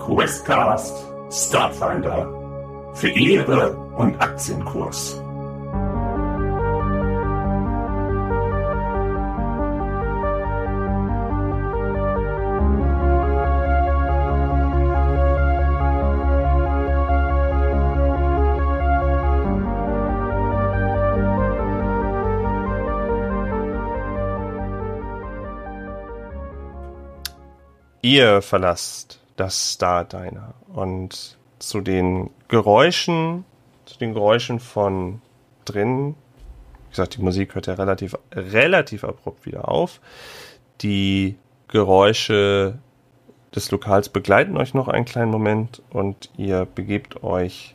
Questcast Starfinder für Ehre und Aktienkurs. Ihr verlasst das Star Diner. Und zu den Geräuschen, zu den Geräuschen von drinnen, wie gesagt, die Musik hört ja relativ, relativ abrupt wieder auf. Die Geräusche des Lokals begleiten euch noch einen kleinen Moment und ihr begebt euch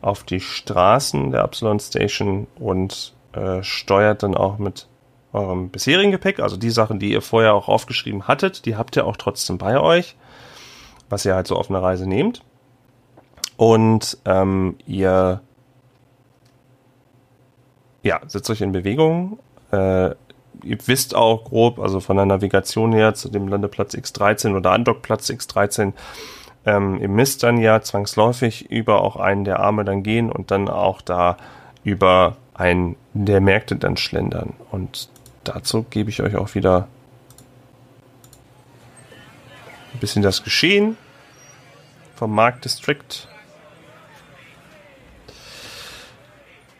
auf die Straßen der Absalon Station und äh, steuert dann auch mit eurem bisherigen Gepäck, also die Sachen, die ihr vorher auch aufgeschrieben hattet, die habt ihr auch trotzdem bei euch, was ihr halt so auf einer Reise nehmt. Und ähm, ihr ja, setzt euch in Bewegung. Äh, ihr wisst auch grob, also von der Navigation her zu dem Landeplatz X13 oder Andockplatz X13, ähm, ihr müsst dann ja zwangsläufig über auch einen der Arme dann gehen und dann auch da über einen der Märkte dann schlendern. Und dazu gebe ich euch auch wieder ein bisschen das Geschehen vom Marktdistrikt.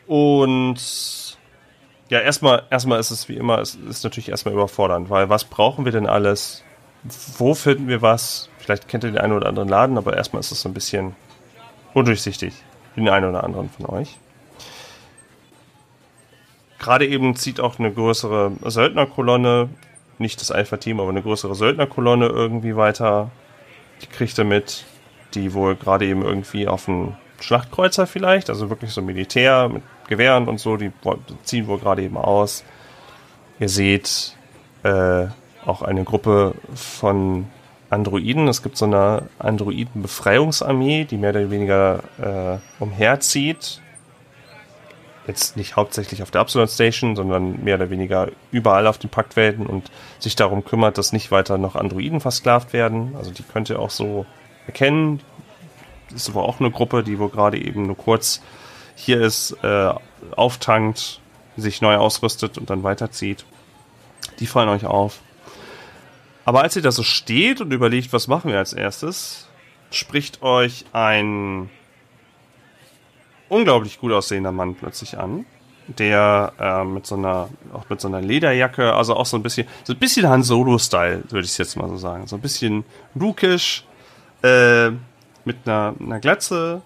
Und ja, erstmal, erstmal ist es wie immer, es ist natürlich erstmal überfordernd, weil was brauchen wir denn alles? Wo finden wir was? Vielleicht kennt ihr den einen oder anderen Laden, aber erstmal ist es so ein bisschen undurchsichtig für den einen oder anderen von euch. Gerade eben zieht auch eine größere Söldnerkolonne, nicht das Alpha-Team, aber eine größere Söldnerkolonne irgendwie weiter. Die kriegt ihr mit, die wohl gerade eben irgendwie auf einen Schlachtkreuzer vielleicht, also wirklich so Militär mit Gewehren und so, die ziehen wohl gerade eben aus. Ihr seht äh, auch eine Gruppe von Androiden. Es gibt so eine Androiden-Befreiungsarmee, die mehr oder weniger äh, umherzieht jetzt nicht hauptsächlich auf der Absalon Station, sondern mehr oder weniger überall auf den Paktwelten und sich darum kümmert, dass nicht weiter noch Androiden versklavt werden. Also die könnt ihr auch so erkennen. Das ist aber auch eine Gruppe, die wohl gerade eben nur kurz hier ist, äh, auftankt, sich neu ausrüstet und dann weiterzieht. Die fallen euch auf. Aber als ihr da so steht und überlegt, was machen wir als erstes, spricht euch ein unglaublich gut aussehender Mann plötzlich an, der äh, mit so einer, auch mit so einer Lederjacke, also auch so ein bisschen, so ein bisschen Han Solo-Style, würde ich jetzt mal so sagen. So ein bisschen rukisch, äh, mit einer, einer Glatze,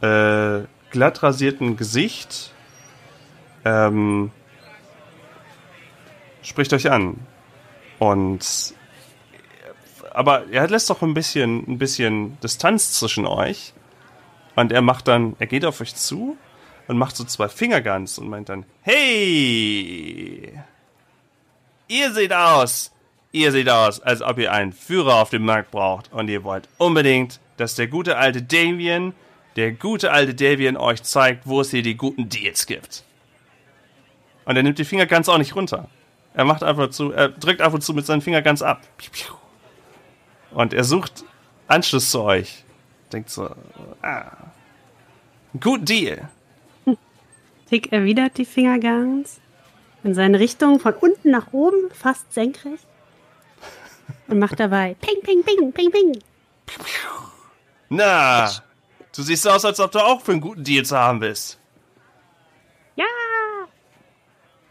äh, glatt rasierten Gesicht, ähm, spricht euch an. Und aber er lässt doch ein bisschen, ein bisschen Distanz zwischen euch und er macht dann, er geht auf euch zu und macht so zwei Fingerguns und meint dann, hey, ihr seht aus, ihr seht aus, als ob ihr einen Führer auf dem Markt braucht und ihr wollt unbedingt, dass der gute alte Davian, der gute alte Davian euch zeigt, wo es hier die guten Deals gibt. Und er nimmt die Finger ganz auch nicht runter. Er macht einfach zu, er drückt ab und zu mit seinen Fingern ganz ab. Und er sucht Anschluss zu euch. Denkt so, ah, Good Deal. Tick erwidert die Fingerguns in seine Richtung von unten nach oben, fast senkrecht. Und macht dabei Ping, Ping, Ping, Ping, Ping. Na, du siehst aus, als ob du auch für einen guten Deal zu haben bist. Ja.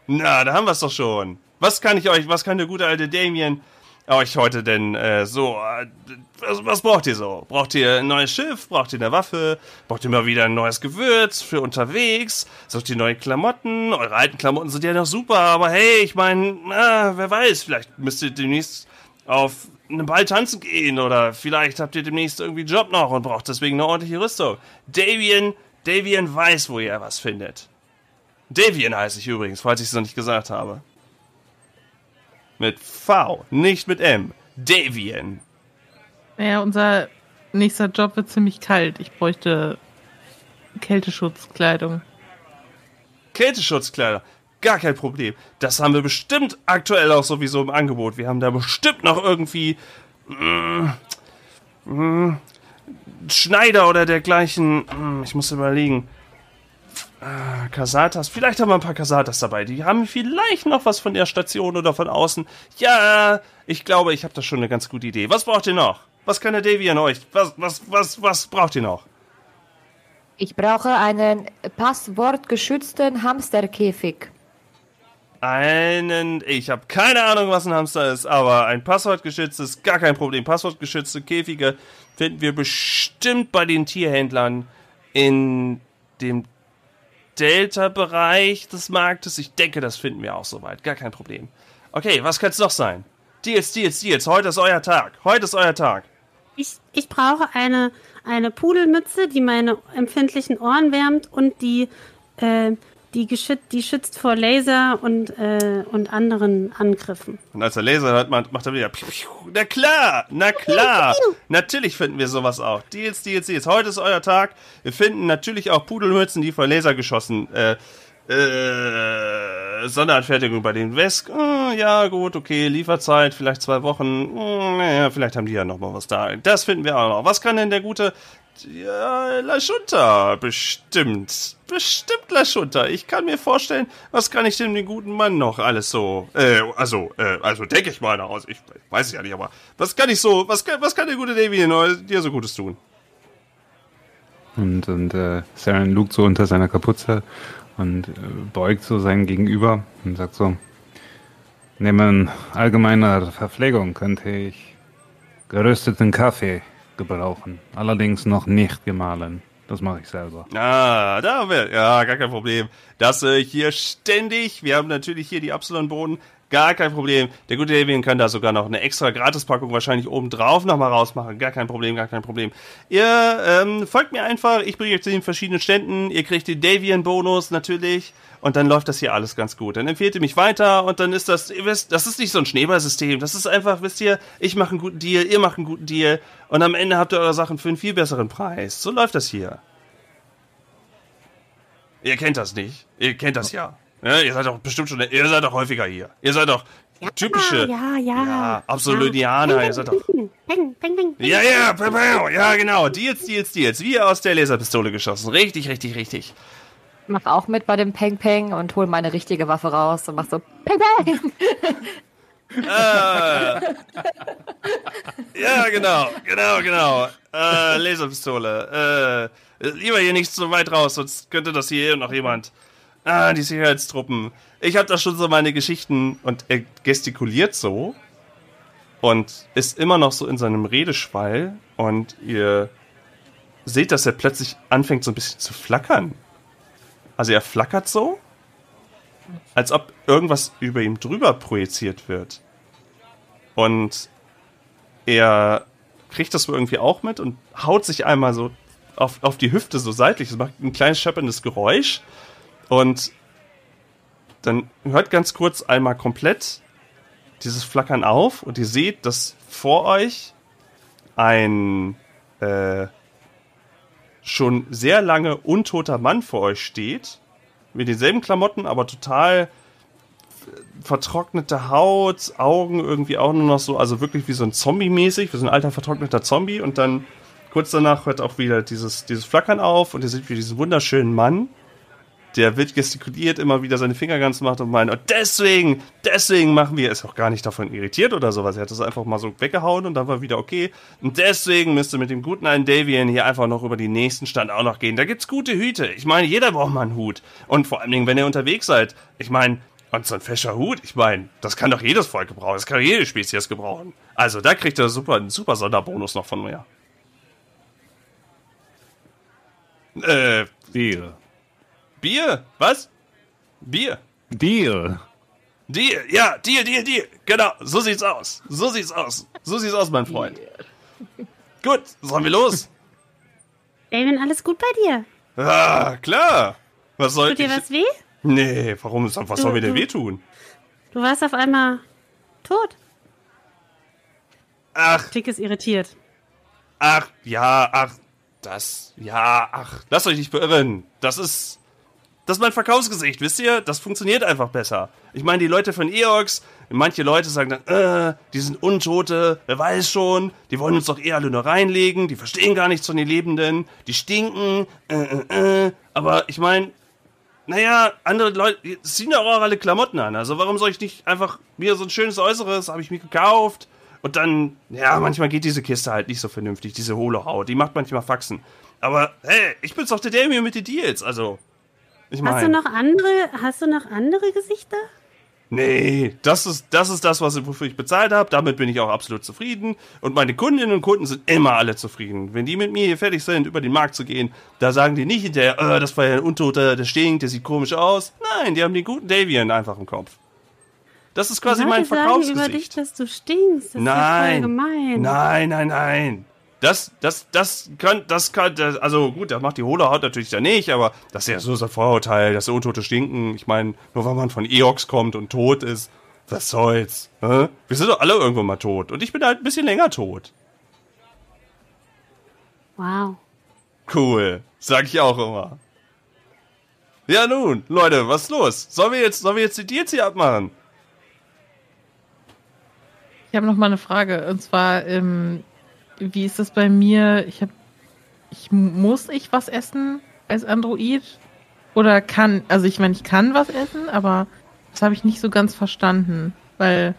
Na, da haben wir es doch schon. Was kann ich euch, was kann der gute alte Damien euch heute denn äh, so? Äh, was, was, braucht ihr so? Braucht ihr ein neues Schiff? Braucht ihr eine Waffe? Braucht ihr mal wieder ein neues Gewürz für unterwegs? Sucht ihr neue Klamotten? Eure alten Klamotten sind ja noch super, aber hey, ich meine, wer weiß, vielleicht müsst ihr demnächst auf einen Ball tanzen gehen oder vielleicht habt ihr demnächst irgendwie einen Job noch und braucht deswegen eine ordentliche Rüstung. Davian, Davian weiß, wo ihr was findet. Davian heiße ich übrigens, falls ich es noch nicht gesagt habe. Mit V, nicht mit M. Davian. Ja, unser nächster Job wird ziemlich kalt. Ich bräuchte Kälteschutzkleidung. Kälteschutzkleider? Gar kein Problem. Das haben wir bestimmt aktuell auch sowieso im Angebot. Wir haben da bestimmt noch irgendwie. Mm, hm, Schneider oder dergleichen. Hm, ich muss überlegen. Ah, Casatas. Vielleicht haben wir ein paar Casatas dabei. Die haben vielleicht noch was von der Station oder von außen. Ja, ich glaube, ich habe da schon eine ganz gute Idee. Was braucht ihr noch? Was kann der Davy an euch? Was, was, was, was braucht ihr noch? Ich brauche einen passwortgeschützten Hamsterkäfig. Einen, ich habe keine Ahnung, was ein Hamster ist, aber ein passwortgeschütztes, gar kein Problem. Passwortgeschützte Käfige finden wir bestimmt bei den Tierhändlern in dem Delta-Bereich des Marktes. Ich denke, das finden wir auch soweit. Gar kein Problem. Okay, was könnte es noch sein? Deals, Deals, Deals. Heute ist euer Tag. Heute ist euer Tag. Ich, ich brauche eine, eine Pudelmütze, die meine empfindlichen Ohren wärmt und die, äh, die, geschützt, die schützt vor Laser und, äh, und anderen Angriffen. Und als er Laser hört, macht macht er wieder. Piu, piu. Na klar, na klar. Natürlich finden wir sowas auch. Deals, Deals, Deals. Heute ist euer Tag. Wir finden natürlich auch Pudelmützen, die vor Laser geschossen. Äh, äh, Sonderanfertigung bei den Wesk. Äh, ja, gut, okay. Lieferzeit, vielleicht zwei Wochen. Äh, naja, vielleicht haben die ja noch mal was da. Das finden wir auch noch. Was kann denn der gute. Ja, La Junta, bestimmt. Bestimmt La Junta. Ich kann mir vorstellen, was kann ich dem guten Mann noch alles so, äh, also, äh, also denke ich mal daraus. Ich weiß es ja nicht, aber was kann ich so, was kann, was kann der gute Davy dir so Gutes tun? Und, und äh, Saren lugt so unter seiner Kapuze und äh, beugt so sein Gegenüber und sagt so, neben allgemeiner Verpflegung könnte ich gerösteten Kaffee gebrauchen. Allerdings noch nicht gemahlen. Das mache ich selber. Ah, da haben wir, ja, gar kein Problem. Das ich hier ständig. Wir haben natürlich hier die Absalon-Boden. Gar kein Problem. Der gute Davian kann da sogar noch eine extra Gratispackung wahrscheinlich oben drauf nochmal rausmachen. Gar kein Problem, gar kein Problem. Ihr ähm, folgt mir einfach. Ich bringe euch zu den verschiedenen Ständen. Ihr kriegt den Davian-Bonus natürlich. Und dann läuft das hier alles ganz gut. Dann empfehlt ihr mich weiter und dann ist das, ihr wisst, das ist nicht so ein Schneeballsystem. Das ist einfach, wisst ihr, ich mache einen guten Deal, ihr macht einen guten Deal und am Ende habt ihr eure Sachen für einen viel besseren Preis. So läuft das hier. Ihr kennt das nicht. Ihr kennt das ja. ja ihr seid doch bestimmt schon, ihr seid doch häufiger hier. Ihr seid doch typische, Ja, ja. ja, Absolutianer. Ihr seid doch, Peng, peng, peng. ja, ja, ja, genau. Deals, Deals, Deals. Wie aus der Laserpistole geschossen. Richtig, richtig, richtig. Mach auch mit bei dem Peng Peng und hol meine richtige Waffe raus und mach so Peng Peng. Äh, ja, genau, genau, genau. Äh, Laserpistole. Äh, lieber hier nicht so weit raus, sonst könnte das hier noch jemand. Ah, die Sicherheitstruppen. Ich habe da schon so meine Geschichten und er gestikuliert so und ist immer noch so in seinem Redeschwall und ihr seht, dass er plötzlich anfängt so ein bisschen zu flackern. Also er flackert so, als ob irgendwas über ihm drüber projiziert wird. Und er kriegt das wohl irgendwie auch mit und haut sich einmal so auf, auf die Hüfte so seitlich. Das macht ein kleines schepperndes Geräusch. Und dann hört ganz kurz einmal komplett dieses Flackern auf und ihr seht, dass vor euch ein äh, schon sehr lange untoter Mann vor euch steht. Mit denselben Klamotten, aber total vertrocknete Haut, Augen irgendwie auch nur noch so, also wirklich wie so ein Zombie-mäßig, wie so ein alter vertrockneter Zombie und dann kurz danach hört auch wieder dieses, dieses Flackern auf und ihr seht wie diesen wunderschönen Mann, der wild gestikuliert, immer wieder seine Finger ganz macht und meint, und deswegen, deswegen machen wir, ist auch gar nicht davon irritiert oder sowas, er hat das einfach mal so weggehauen und dann war wieder okay. Und deswegen müsst ihr mit dem guten alten Davian hier einfach noch über die nächsten Stand auch noch gehen. Da gibt's gute Hüte. Ich meine, jeder braucht mal einen Hut. Und vor allen Dingen, wenn ihr unterwegs seid, ich meine, und so ein fescher Hut, ich meine, das kann doch jedes Volk gebrauchen, das kann jede Spezies gebrauchen. Also da kriegt ihr super, einen super Sonderbonus noch von mir. Äh, Deal. Bier? Was? Bier? Deal. Deal, ja, Deal, Deal, Deal. Genau, so sieht's aus. So sieht's aus. So sieht's aus, mein Freund. Gut, sollen wir los? David, alles gut bei dir? Ah, klar. Was soll Tut dir ich? was weh? Nee, warum? Was Du- soll mir denn wehtun? Du warst auf einmal tot. Ach, Tick ist irritiert. ach, ja, ach, das, ja, ach, lasst euch nicht beirren. Das ist, Das ist mein Verkaufsgesicht, wisst ihr? Das funktioniert einfach besser. Ich meine, die Leute von Eox, manche Leute sagen dann, äh, die sind Untote, wer weiß schon, die wollen uns doch eher alle nur reinlegen, die verstehen gar nichts von den Lebenden, die stinken, äh, äh, äh. Aber ich meine, naja, andere Leute ziehen ja auch alle Klamotten an. Also warum soll ich nicht einfach mir so ein schönes Äußeres, habe ich mir gekauft. Und dann, ja, manchmal geht diese Kiste halt nicht so vernünftig, diese hohle Haut. Die macht manchmal Faxen. Aber hey, ich bin's doch der Damien mit den Deals. Also, ich Hast du noch andere, hast du noch andere Gesichter? Nee, das ist, das ist das, was, wofür ich bezahlt habe. Damit bin ich auch absolut zufrieden. Und meine Kundinnen und Kunden sind immer alle zufrieden. Wenn die mit mir hier fertig sind, über den Markt zu gehen, da sagen die nicht hinterher, äh, das war ja ein Untoter, der stinkt, der sieht komisch aus. Nein, die haben den guten Davian einfach im Kopf. Das ist quasi mein Leute sagen über dich, Verkaufsgesicht. dass du stinkst. Das ist ja voll Nein, gemein. nein, nein, nein. Das, das, das kann, das kann, das, also gut, das macht die hohle Haut natürlich da nicht, aber das ist ja so ein Vorurteil, dass Untote stinken. Ich meine, nur weil man von Eox kommt und tot ist, was soll's? Hä? Wir sind doch alle irgendwann mal tot. Und ich bin halt ein bisschen länger tot. Wow. Cool. Sag ich auch immer. Ja nun, Leute, was ist los? Sollen wir jetzt, sollen wir jetzt die Deals hier abmachen? Ich habe noch mal eine Frage. Und zwar, ähm, wie ist das bei mir? Ich habe, ich muss ich was essen als Android? Oder kann, also ich meine, ich kann was essen, aber das habe ich nicht so ganz verstanden, weil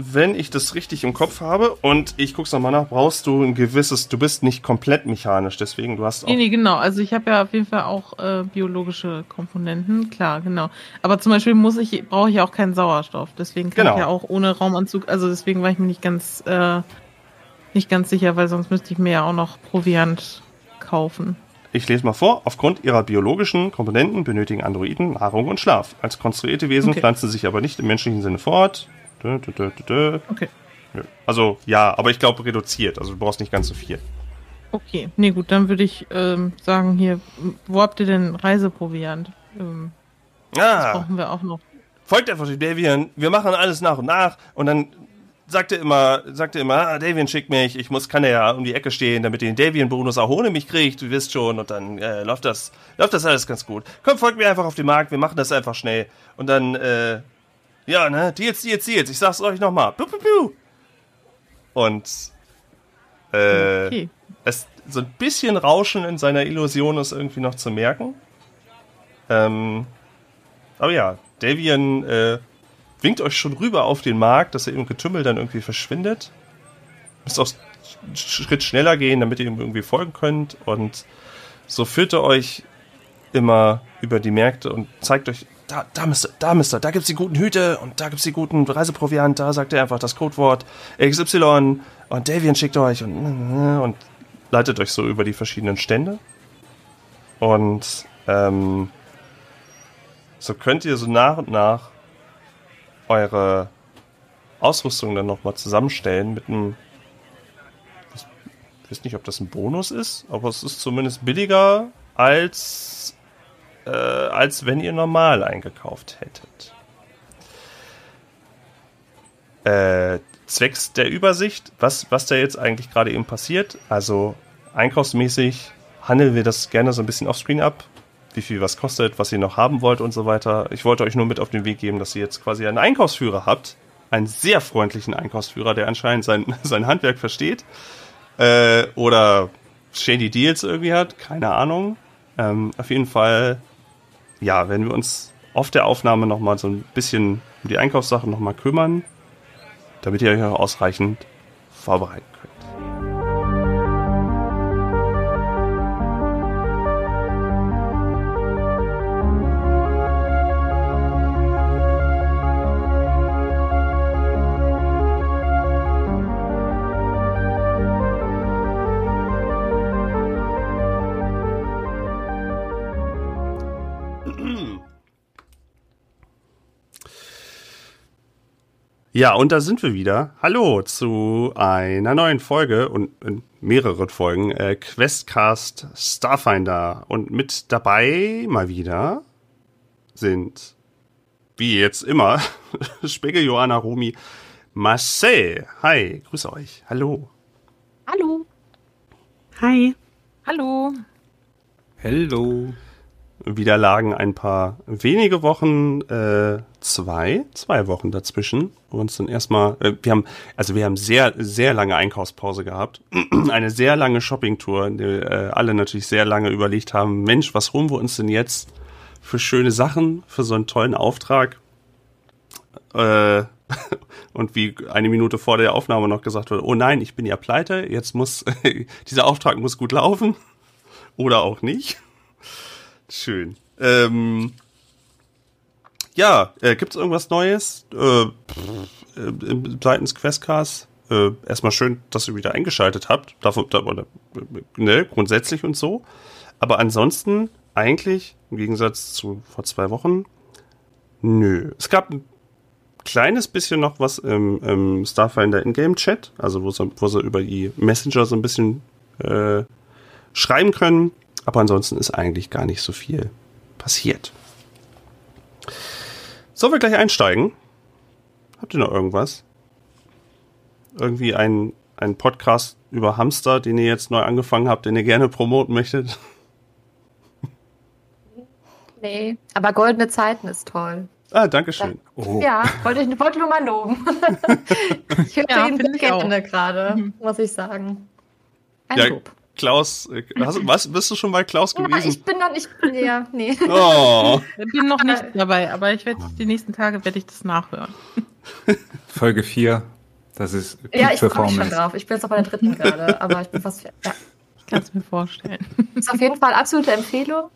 wenn ich das richtig im Kopf habe und ich guck's nochmal nach, brauchst du ein gewisses, du bist nicht komplett mechanisch, deswegen du hast auch Nee, nee, genau. Also ich habe ja auf jeden Fall auch äh, biologische Komponenten, klar, genau. Aber zum Beispiel muss ich, brauche ich auch keinen Sauerstoff. Deswegen kann Genau. ich ja auch ohne Raumanzug, also deswegen war ich mir nicht ganz, äh, nicht ganz sicher, weil sonst müsste ich mir ja auch noch Proviant kaufen. Ich lese mal vor. Aufgrund ihrer biologischen Komponenten benötigen Androiden Nahrung und Schlaf. Als konstruierte Wesen Okay. pflanzen sie sich aber nicht im menschlichen Sinne fort. Dö, dö, dö. Okay. Also ja, aber ich glaube reduziert. Also du brauchst nicht ganz so viel. Okay, nee, gut, dann würde ich ähm, sagen, hier, wo habt ihr denn Reiseproviant? Ähm, Ah, brauchen wir auch noch. folgt einfach dem Davian. Wir machen alles nach und nach. Und dann sagt er immer, sagt er immer, ah, Davian schickt mich. Ich muss, kann er ja um die Ecke stehen, damit den Davian-Bonus auch ohne mich kriegt. Du wisst schon. Und dann äh, läuft das, läuft das alles ganz gut. Komm, folgt mir einfach auf den Markt. Wir machen das einfach schnell. Und dann, äh, ja, ne, Deals, Deals, Deals. Ich sag's euch nochmal. Piu, piu, piu. Und, äh, Okay. es, so ein bisschen Rauschen in seiner Illusion ist irgendwie noch zu merken. Ähm, aber ja, Davian äh, winkt euch schon rüber auf den Markt, dass er im Getümmel dann irgendwie verschwindet. Müsst auch einen Schritt schneller gehen, damit ihr ihm irgendwie folgen könnt. Und so führt er euch immer über die Märkte und zeigt euch, da, da müsst ihr, da müsst ihr, da gibt's die guten Hüte und da gibt's die guten Reiseproviant, da sagt er einfach das Codewort XY und Davian schickt euch und, und leitet euch so über die verschiedenen Stände. Und ähm, so könnt ihr so nach und nach eure Ausrüstung dann nochmal zusammenstellen mit einem. Ich weiß nicht, ob das ein Bonus ist, aber es ist zumindest billiger als, äh, als wenn ihr normal eingekauft hättet. Äh, zwecks der Übersicht, was, was da jetzt eigentlich gerade eben passiert. Also einkaufsmäßig handeln wir das gerne so ein bisschen offscreen ab, wie viel was kostet, was ihr noch haben wollt und so weiter. Ich wollte euch nur mit auf den Weg geben, dass ihr jetzt quasi einen Einkaufsführer habt. Einen sehr freundlichen Einkaufsführer, der anscheinend sein, sein Handwerk versteht. Äh, oder shady Deals irgendwie hat, keine Ahnung. Ähm, auf jeden Fall, ja, werden wir uns auf der Aufnahme nochmal so ein bisschen um die Einkaufssachen nochmal kümmern, damit ihr euch auch ausreichend vorbereiten könnt. Ja, und da sind wir wieder. Hallo zu einer neuen Folge und in mehreren Folgen äh, Questcast Starfinder. Und mit dabei mal wieder sind, wie jetzt immer, Specke Johanna Romi, Marcel. Hi, grüße euch. Hallo. Hallo. Hi. Hallo. Hello. Wieder lagen ein paar wenige Wochen, äh, zwei, zwei Wochen dazwischen. wo uns dann erstmal, äh, wir haben, also wir haben sehr, sehr lange Einkaufspause gehabt. Eine sehr lange Shoppingtour, in der äh, alle natürlich sehr lange überlegt haben, Mensch, was holen wir uns denn jetzt für schöne Sachen, für so einen tollen Auftrag? Äh, und wie eine Minute vor der Aufnahme noch gesagt wurde, oh nein, ich bin ja pleite, jetzt muss, dieser Auftrag muss gut laufen. Oder auch nicht. Schön. Ähm, ja, äh, gibt es irgendwas Neues äh, äh, seitens Questcast? Äh, erstmal schön, dass ihr wieder eingeschaltet habt. Davon, da, oder, ne, grundsätzlich und so. Aber ansonsten eigentlich, im Gegensatz zu vor zwei Wochen, nö. Es gab ein kleines bisschen noch was im, im Starfinder Ingame-Chat, also wo sie, wo sie über die Messenger so ein bisschen äh, schreiben können. Aber ansonsten ist eigentlich gar nicht so viel passiert. Sollen wir gleich einsteigen? Habt ihr noch irgendwas? Irgendwie ein, ein Podcast über Hamster, den ihr jetzt neu angefangen habt, den ihr gerne promoten möchtet? Nee, aber goldene Zeiten ist toll. Ah, danke schön. Oh. Ja, wollte ich wollte nur mal loben. ich höre Ja, ihn gerne gerade, muss ich sagen. Ein Ja, Lob. Klaus, äh, hast, was, bist du schon bei Klaus Ja, gewesen? ich bin noch nicht. Ja, nee. oh, Ich bin noch nicht dabei, aber ich werde die nächsten Tage werde ich das nachhören. Folge 4, das ist Peak Ja, ich freue mich schon drauf. Ich bin jetzt auch bei der dritten gerade, aber ich bin fast fertig. Ja. Ich kann es mir vorstellen. Ist auf jeden Fall absolute Empfehlung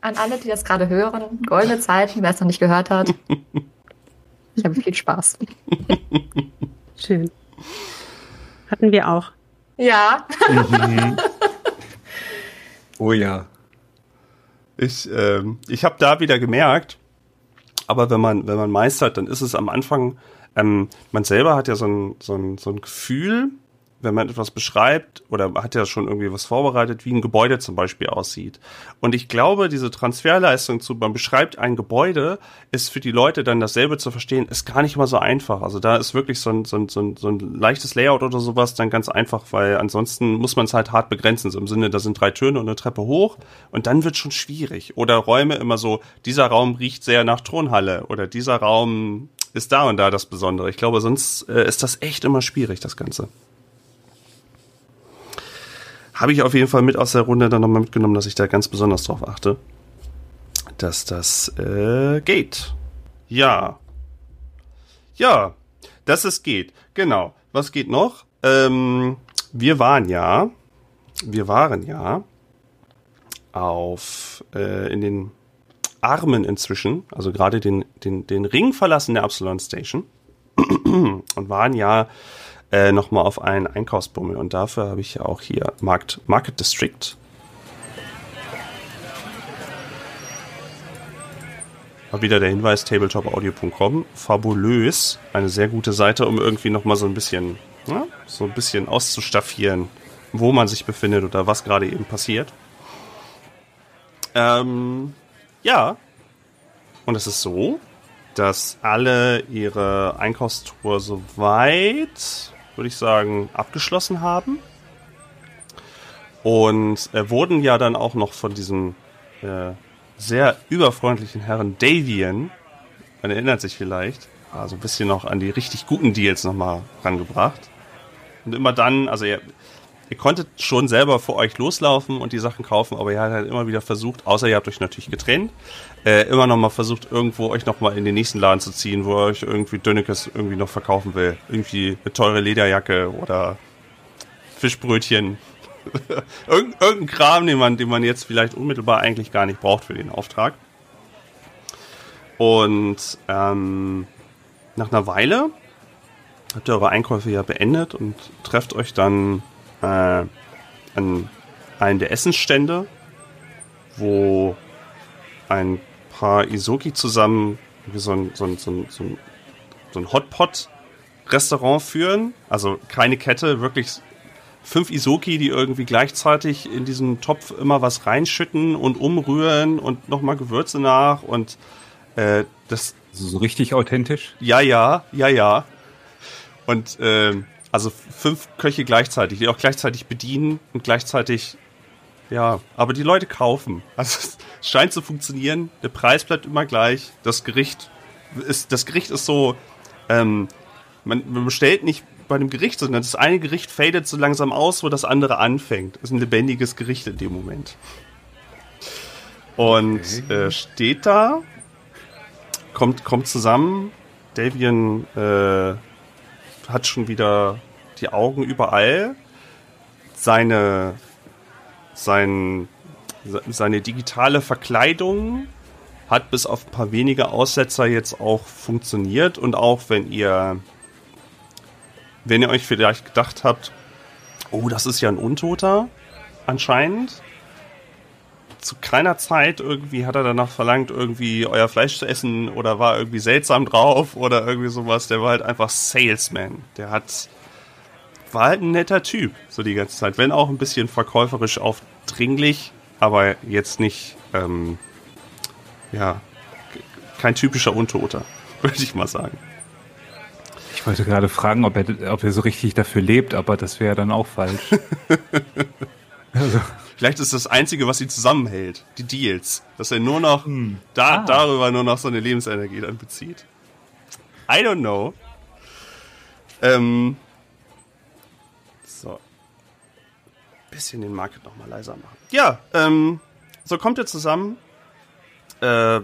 an alle, die das gerade hören. Goldene Zeiten, wer es noch nicht gehört hat. Ich habe viel Spaß. Schön. Hatten wir auch. Ja, Oh ja. ich, ähm, ich habe da wieder gemerkt, aber wenn man, wenn man meistert, dann ist es am Anfang, ähm, man selber hat ja so ein, so, ein, so ein Gefühl, wenn man etwas beschreibt oder hat ja schon irgendwie was vorbereitet, wie ein Gebäude zum Beispiel aussieht. Und ich glaube, diese Transferleistung zu, man beschreibt ein Gebäude, ist für die Leute dann dasselbe zu verstehen, ist gar nicht mal so einfach. Also da ist wirklich so ein, so ein, so ein, so ein leichtes Layout oder sowas dann ganz einfach, weil ansonsten muss man es halt hart begrenzen. So im Sinne, da sind drei Türen und eine Treppe hoch und dann wird schon schwierig. Oder Räume immer so, dieser Raum riecht sehr nach Thronhalle oder dieser Raum ist da und da das Besondere. Ich glaube, sonst äh, ist das echt immer schwierig, das Ganze habe ich auf jeden Fall mit aus der Runde dann nochmal mitgenommen, dass ich da ganz besonders drauf achte, dass das äh, geht. Ja. Ja, dass es geht. Genau. Was geht noch? Ähm, wir waren ja, wir waren ja auf äh, in den Armen inzwischen, also gerade den, den, den Ring verlassen der Absalon Station und waren ja äh, nochmal auf einen Einkaufsbummel. Und dafür habe ich ja auch hier Markt, Market District. Wieder der Hinweis, tabletopaudio.com. Fabulös. Eine sehr gute Seite, um irgendwie nochmal so ein bisschen, ja, so ein bisschen auszustaffieren, wo man sich befindet oder was gerade eben passiert. Ähm, ja. Und es ist so, dass alle ihre Einkaufstour soweit, würde ich sagen, abgeschlossen haben. Und äh, wurden ja dann auch noch von diesem äh, sehr überfreundlichen Herrn Davian, man erinnert sich vielleicht, also ein bisschen noch an die richtig guten Deals nochmal rangebracht. Und immer dann, also ihr, ihr konntet schon selber für euch loslaufen und die Sachen kaufen, aber ihr habt halt immer wieder versucht, außer ihr habt euch natürlich getrennt, äh, immer noch mal versucht, irgendwo euch noch mal in den nächsten Laden zu ziehen, wo er euch irgendwie Dönnekes irgendwie noch verkaufen will. Irgendwie eine teure Lederjacke oder Fischbrötchen. Irgend, irgendein Kram, den man, den man jetzt vielleicht unmittelbar eigentlich gar nicht braucht für den Auftrag. Und ähm, nach einer Weile habt ihr eure Einkäufe ja beendet und trefft euch dann äh, an einen der Essensstände, wo ein paar Isoki zusammen wie so ein, so ein, so ein, so ein, so ein Hotpot-Restaurant führen. Also keine Kette, wirklich fünf Isoki, die irgendwie gleichzeitig in diesen Topf immer was reinschütten und umrühren und nochmal Gewürze nach und äh, das so richtig authentisch. ja, ja, ja, ja. Und ähm, also fünf Köche gleichzeitig, die auch gleichzeitig bedienen und gleichzeitig, ja, aber die Leute kaufen. Also Es scheint zu funktionieren. Der Preis bleibt immer gleich. Das Gericht ist, das Gericht ist so, ähm, man, man bestellt nicht bei einem Gericht, sondern das eine Gericht fadet so langsam aus, wo das andere anfängt. Das ist ein lebendiges Gericht in dem Moment. Und Okay. äh, steht da, kommt, kommt zusammen. Davian äh, hat schon wieder die Augen überall. Seine, sein, se- seine digitale Verkleidung hat bis auf ein paar wenige Aussetzer jetzt auch funktioniert. Und auch wenn ihr, wenn ihr euch vielleicht gedacht habt, oh, das ist ja ein Untoter, anscheinend, zu keiner Zeit irgendwie hat er danach verlangt, irgendwie euer Fleisch zu essen oder war irgendwie seltsam drauf oder irgendwie sowas. Der war halt einfach Salesman. Der hat, war halt ein netter Typ, so die ganze Zeit. Wenn auch ein bisschen verkäuferisch aufdringlich, aber jetzt nicht, ähm, ja, kein typischer Untoter, würde ich mal sagen. Ich wollte gerade fragen, ob er, ob er so richtig dafür lebt, aber das wäre dann auch falsch. also, Vielleicht ist das Einzige, was ihn zusammenhält, die Deals. Dass er nur noch da, darüber nur noch seine Lebensenergie dann bezieht. I don't know. Ähm, so. Bisschen den Market nochmal leiser machen. Ja, ähm, so kommt ihr zusammen. Äh,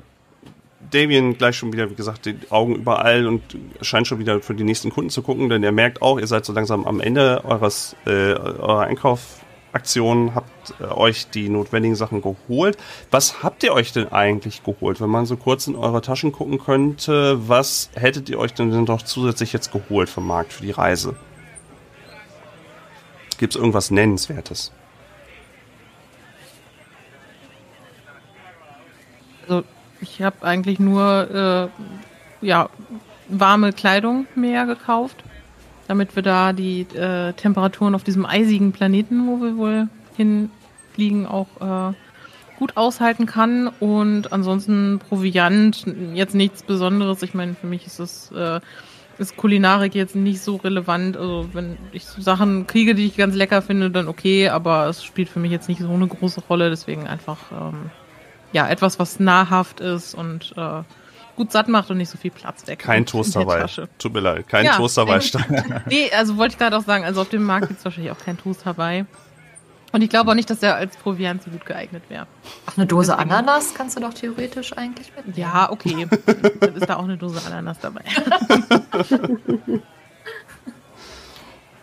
Damien gleich schon wieder, wie gesagt, die Augen überall und scheint schon wieder für die nächsten Kunden zu gucken, denn er merkt auch, ihr seid so langsam am Ende eures äh, eurer Einkaufaktion, habt äh, euch die notwendigen Sachen geholt. Was habt ihr euch denn eigentlich geholt? Wenn man so kurz in eure Taschen gucken könnte, was hättet ihr euch denn noch zusätzlich jetzt geholt vom Markt für die Reise? Gibt es irgendwas Nennenswertes? Also ich habe eigentlich nur äh, ja, warme Kleidung mehr gekauft, damit wir da die äh, Temperaturen auf diesem eisigen Planeten, wo wir wohl hinfliegen, auch äh, gut aushalten kann. Und ansonsten Proviant, jetzt nichts Besonderes. Ich meine, für mich ist es äh, ist Kulinarik jetzt nicht so relevant. Also wenn ich Sachen kriege, die ich ganz lecker finde, dann okay, aber es spielt für mich jetzt nicht so eine große Rolle. Deswegen einfach ähm, ja, etwas, was nahrhaft ist und äh, gut satt macht und nicht so viel Platz weg. Kein in der Toast dabei. Tasche. Tut mir leid, kein Ja, Toast dabei. ähm, Stein. Nee, also wollte ich gerade auch sagen, also auf dem Markt gibt es wahrscheinlich auch kein Toast dabei. Und ich glaube auch nicht, dass der als Proviant so gut geeignet wäre. Ach, eine Dose Deswegen- Ananas kannst du doch theoretisch eigentlich mitnehmen. Ja, okay. Dann ist da auch eine Dose Ananas dabei.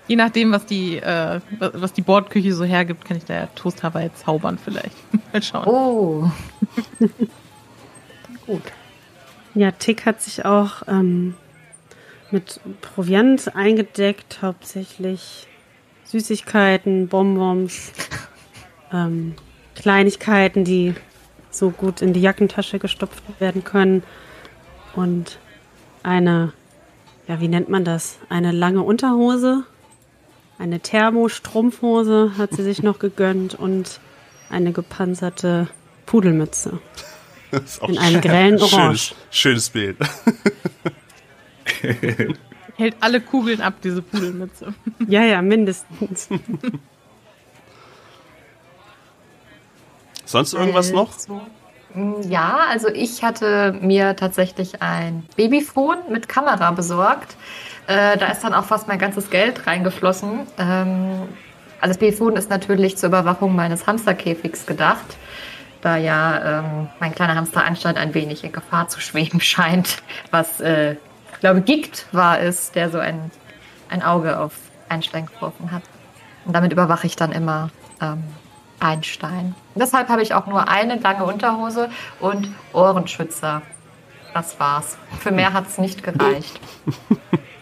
Je nachdem, was die, äh, was die Bordküche so hergibt, kann ich da ja Toast Hawaii zaubern vielleicht. Mal schauen. Oh. Gut. Ja, Tick hat sich auch ähm, mit Proviant eingedeckt, hauptsächlich Süßigkeiten, Bonbons, ähm, Kleinigkeiten, die so gut in die Jackentasche gestopft werden können. Und eine, ja, wie nennt man das? Eine lange Unterhose, eine Thermostrumpfhose hat sie sich noch gegönnt und eine gepanzerte Pudelmütze. Das ist auch In einem grellen Orange. Schönes, schönes Bild. Hält alle Kugeln ab, diese Pudelmütze. Ja, ja, mindestens. Sonst irgendwas noch? Also, mm, Ja, also ich hatte mir tatsächlich ein Babyphone mit Kamera besorgt. Äh, da ist dann auch fast mein ganzes Geld reingeflossen. Ähm, also das Babyphone ist natürlich zur Überwachung meines Hamsterkäfigs gedacht, da ja ähm, mein kleiner Hamster anscheinend ein wenig in Gefahr zu schweben scheint, was, äh, ich glaube, Gikt war es, der so ein, ein Auge auf Einstein geworfen hat. Und damit überwache ich dann immer ähm, Einstein. Deshalb habe ich auch nur eine lange Unterhose und Ohrenschützer. Das war's. Für mehr hat es nicht gereicht.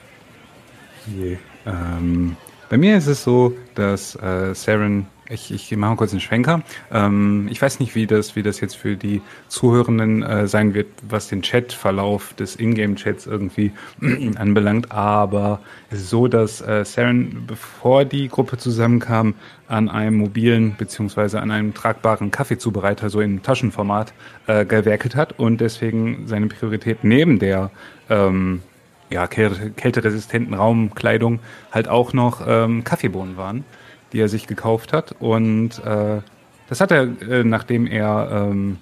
je. Ähm, bei mir ist es so, dass äh, Saren, ich, ich mache mal kurz einen Schwenker. Ähm, ich weiß nicht, wie das, wie das jetzt für die Zuhörenden äh, sein wird, was den Chatverlauf des Ingame-Chats irgendwie anbelangt, aber es ist so, dass äh, Saren, bevor die Gruppe zusammenkam, an einem mobilen beziehungsweise an einem tragbaren Kaffeezubereiter, so im Taschenformat, äh, gewerkelt hat und deswegen seine Priorität neben der ähm, ja, kälte- kälteresistenten Raumkleidung halt auch noch ähm, Kaffeebohnen waren, die er sich gekauft hat. Und äh, das hat er, äh, nachdem er ähm,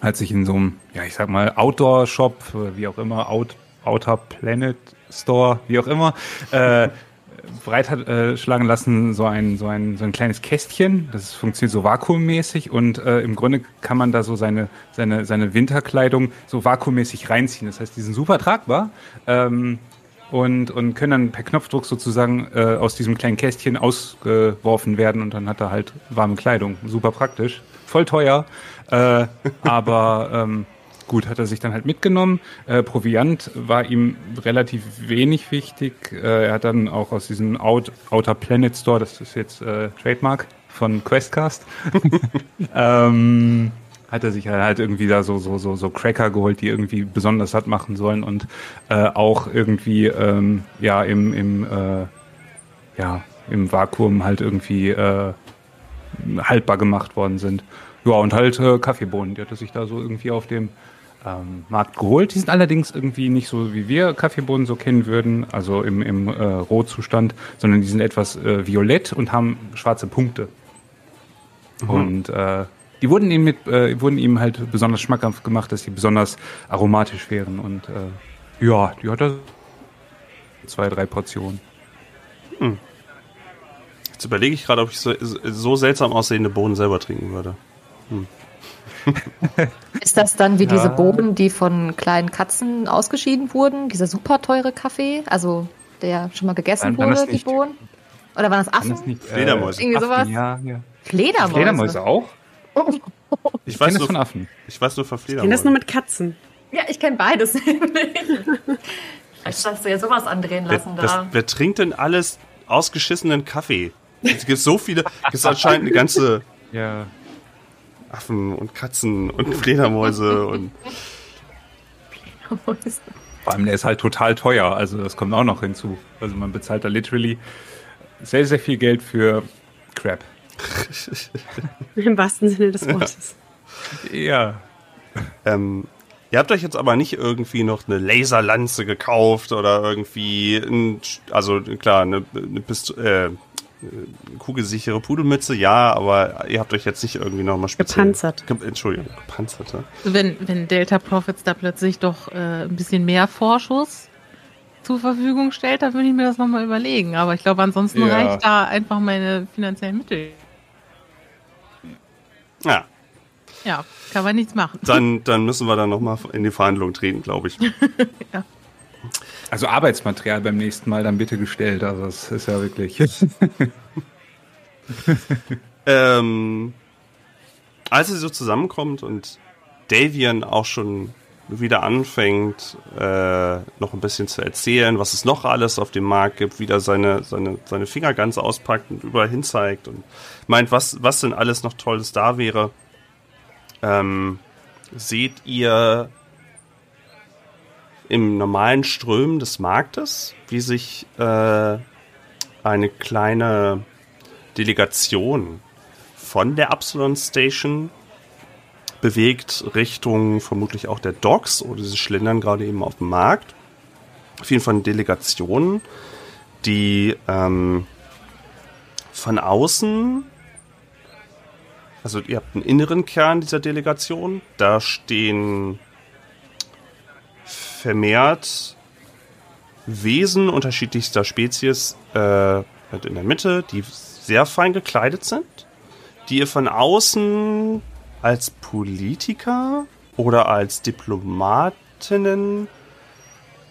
hat sich in so einem, ja, ich sag mal, Outdoor-Shop, äh, wie auch immer, Out, Outer Planet Store, wie auch immer, äh, breit hat äh, schlagen lassen, so ein, so, ein, so ein kleines Kästchen. Das funktioniert so vakuummäßig und äh, im Grunde kann man da so seine, seine, seine Winterkleidung so vakuummäßig reinziehen. Das heißt, die sind super tragbar. Ähm, und, und können dann per Knopfdruck sozusagen äh, aus diesem kleinen Kästchen ausgeworfen werden und dann hat er halt warme Kleidung. Super praktisch. Voll teuer, äh, aber ähm, gut, hat er sich dann halt mitgenommen. Äh, Proviant war ihm relativ wenig wichtig. Äh, er hat dann auch aus diesem Out, Outer Planet Store, das ist jetzt äh, Trademark von Questcast, ähm, hat er sich halt irgendwie da so, so, so, so Cracker geholt, die irgendwie besonders satt machen sollen und äh, auch irgendwie ähm, ja im, im, äh, ja, im Vakuum halt irgendwie äh, haltbar gemacht worden sind. Ja, und halt äh, Kaffeebohnen, die hat er sich da so irgendwie auf dem ähm, Markt geholt. Die sind allerdings irgendwie nicht so, wie wir Kaffeebohnen so kennen würden, also im, im äh, Rohzustand, sondern die sind etwas äh, violett und haben schwarze Punkte. Mhm. Und äh, die wurden ihm mit, äh, wurden ihm halt besonders schmackhaft gemacht, dass sie besonders aromatisch wären. Und äh, ja, die hat er zwei, drei Portionen. Hm. Jetzt überlege ich gerade, ob ich so, so seltsam aussehende Bohnen selber trinken würde. Hm. Ist das dann wie ja. diese Bohnen, die von kleinen Katzen ausgeschieden wurden? Dieser super teure Kaffee, also der schon mal gegessen dann, wurde, die Bohnen? Oder waren das Affen? Das nicht, äh, Fledermäuse. Irgendwie sowas? Ja, ja. Fledermäuse. Fledermäuse auch? Ich, ich weiß nur von Affen. Ich weiß nur von Fledermäusen. Ich kenne das nur mit Katzen. Ja, ich kenne beides. Vielleicht hast du ja sowas andrehen lassen wer, da. Das, wer trinkt denn alles ausgeschissenen Kaffee? Es gibt so viele, es gibt anscheinend eine ganze ja. Affen und Katzen und Fledermäuse und Fledermäuse. Vor allem, der ist halt total teuer, also das kommt auch noch hinzu. Also man bezahlt da literally sehr, sehr viel Geld für Crap. Im wahrsten Sinne des Wortes. Ja. Ähm, ihr habt euch jetzt aber nicht irgendwie noch eine Laserlanze gekauft oder irgendwie, ein, also klar, eine, eine Pistole, äh, kugelsichere Pudelmütze, ja, aber ihr habt euch jetzt nicht irgendwie nochmal speziell... Gepanzert. Ge Entschuldigung, gepanzerte. Wenn, wenn Delta Profits da plötzlich doch äh, ein bisschen mehr Vorschuss zur Verfügung stellt, dann würde ich mir das nochmal überlegen. Aber ich glaube, ansonsten ja. reicht da einfach meine finanziellen Mittel. Ja. Ja, kann man nichts machen. Dann, dann müssen wir da nochmal in die Verhandlung treten, glaube ich. ja. Also Arbeitsmaterial beim nächsten Mal dann bitte gestellt. Also das ist ja wirklich. ähm, als sie so zusammenkommt und Davian auch schon wieder anfängt, äh, noch ein bisschen zu erzählen, was es noch alles auf dem Markt gibt, wieder seine, seine, seine Finger ganz auspackt und überall hin zeigt und meint, was, was denn alles noch Tolles da wäre, ähm, seht ihr im normalen Strömen des Marktes, wie sich äh, eine kleine Delegation von der Absalon Station bewegt Richtung vermutlich auch der Docks oder sie schlendern gerade eben auf dem Markt. Auf jeden Fall Delegationen, die ähm, von außen, also ihr habt einen inneren Kern dieser Delegation, da stehen vermehrt Wesen unterschiedlichster Spezies äh, halt in der Mitte, die sehr fein gekleidet sind, die ihr von außen als Politiker oder als Diplomatinnen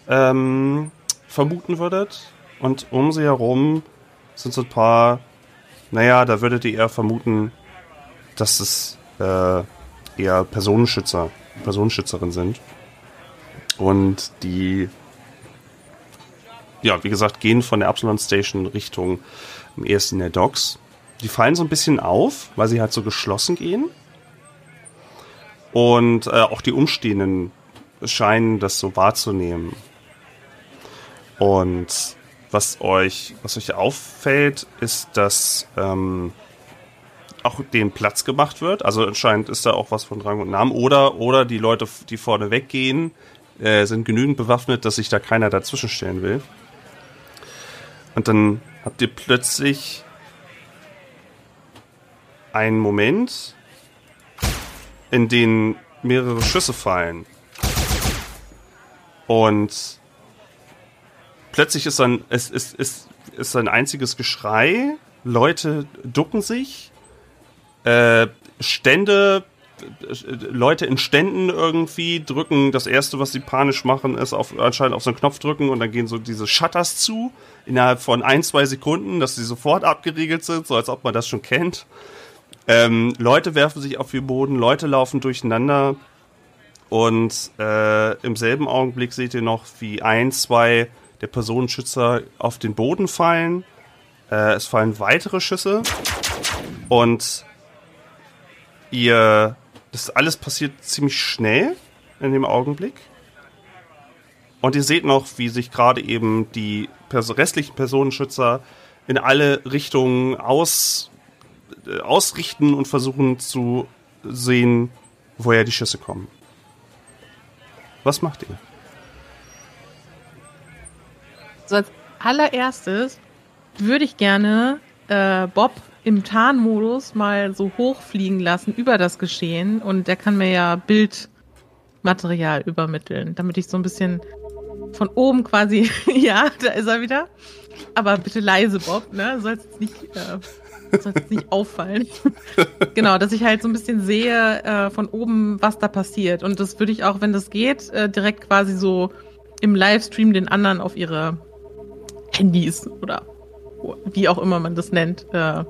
ähm, vermuten würdet. Und um sie herum sind so ein paar, naja, da würdet ihr eher vermuten, dass es äh, eher Personenschützer, Personenschützerinnen sind. Und die, ja, wie gesagt, gehen von der Absalon Station Richtung am ersten der Docks. Die fallen so ein bisschen auf, weil sie halt so geschlossen gehen. Und äh, auch die Umstehenden scheinen das so wahrzunehmen. Und was euch, was euch auffällt, ist, dass ähm, auch dem Platz gemacht wird. Also anscheinend ist da auch was von Rang und Namen. Oder, oder die Leute, die vorne weggehen, äh, sind genügend bewaffnet, dass sich da keiner dazwischen stellen will. Und dann habt ihr plötzlich einen Moment, in denen mehrere Schüsse fallen. Und plötzlich ist ein, es ist, ist, ist ein einziges Geschrei. Leute ducken sich. Äh, Stände, Leute in Ständen irgendwie drücken. Das erste, was sie panisch machen, ist auf, anscheinend auf so einen Knopf drücken und dann gehen so diese Shutters zu. Innerhalb von ein, zwei Sekunden, dass sie sofort abgeriegelt sind, so als ob man das schon kennt. Ähm, Leute werfen sich auf den Boden, Leute laufen durcheinander. Und äh, im selben Augenblick seht ihr noch, wie ein, zwei der Personenschützer auf den Boden fallen. Äh, es fallen weitere Schüsse. Und ihr. Das alles passiert ziemlich schnell in dem Augenblick. Und ihr seht noch, wie sich gerade eben die pers restlichen Personenschützer in alle Richtungen aus, ausrichten und versuchen zu sehen, woher die Schüsse kommen. Was macht ihr? So als allererstes würde ich gerne äh, Bob im Tarnmodus mal so hochfliegen lassen über das Geschehen und der kann mir ja Bildmaterial übermitteln, damit ich so ein bisschen von oben quasi, ja, da ist er wieder. Aber bitte leise, Bob, ne? Soll es nicht, äh, soll's nicht auffallen. genau, dass ich halt so ein bisschen sehe äh, von oben, was da passiert. Und das würde ich auch, wenn das geht, äh, direkt quasi so im Livestream den anderen auf ihre Handys oder wie auch immer man das nennt, äh,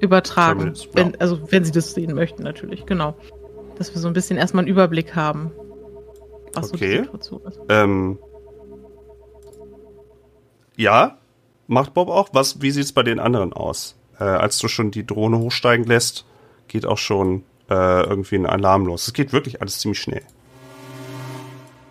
übertragen. Terminals, ja. Wenn, also wenn sie das sehen möchten, natürlich, genau. Dass wir so ein bisschen erstmal einen Überblick haben, was so Okay. die Situation ist. Ähm, ja, macht Bob auch. Was, wie sieht's bei den anderen aus? Äh, als du schon die Drohne hochsteigen lässt, geht auch schon äh, irgendwie ein Alarm los. Es geht wirklich alles ziemlich schnell.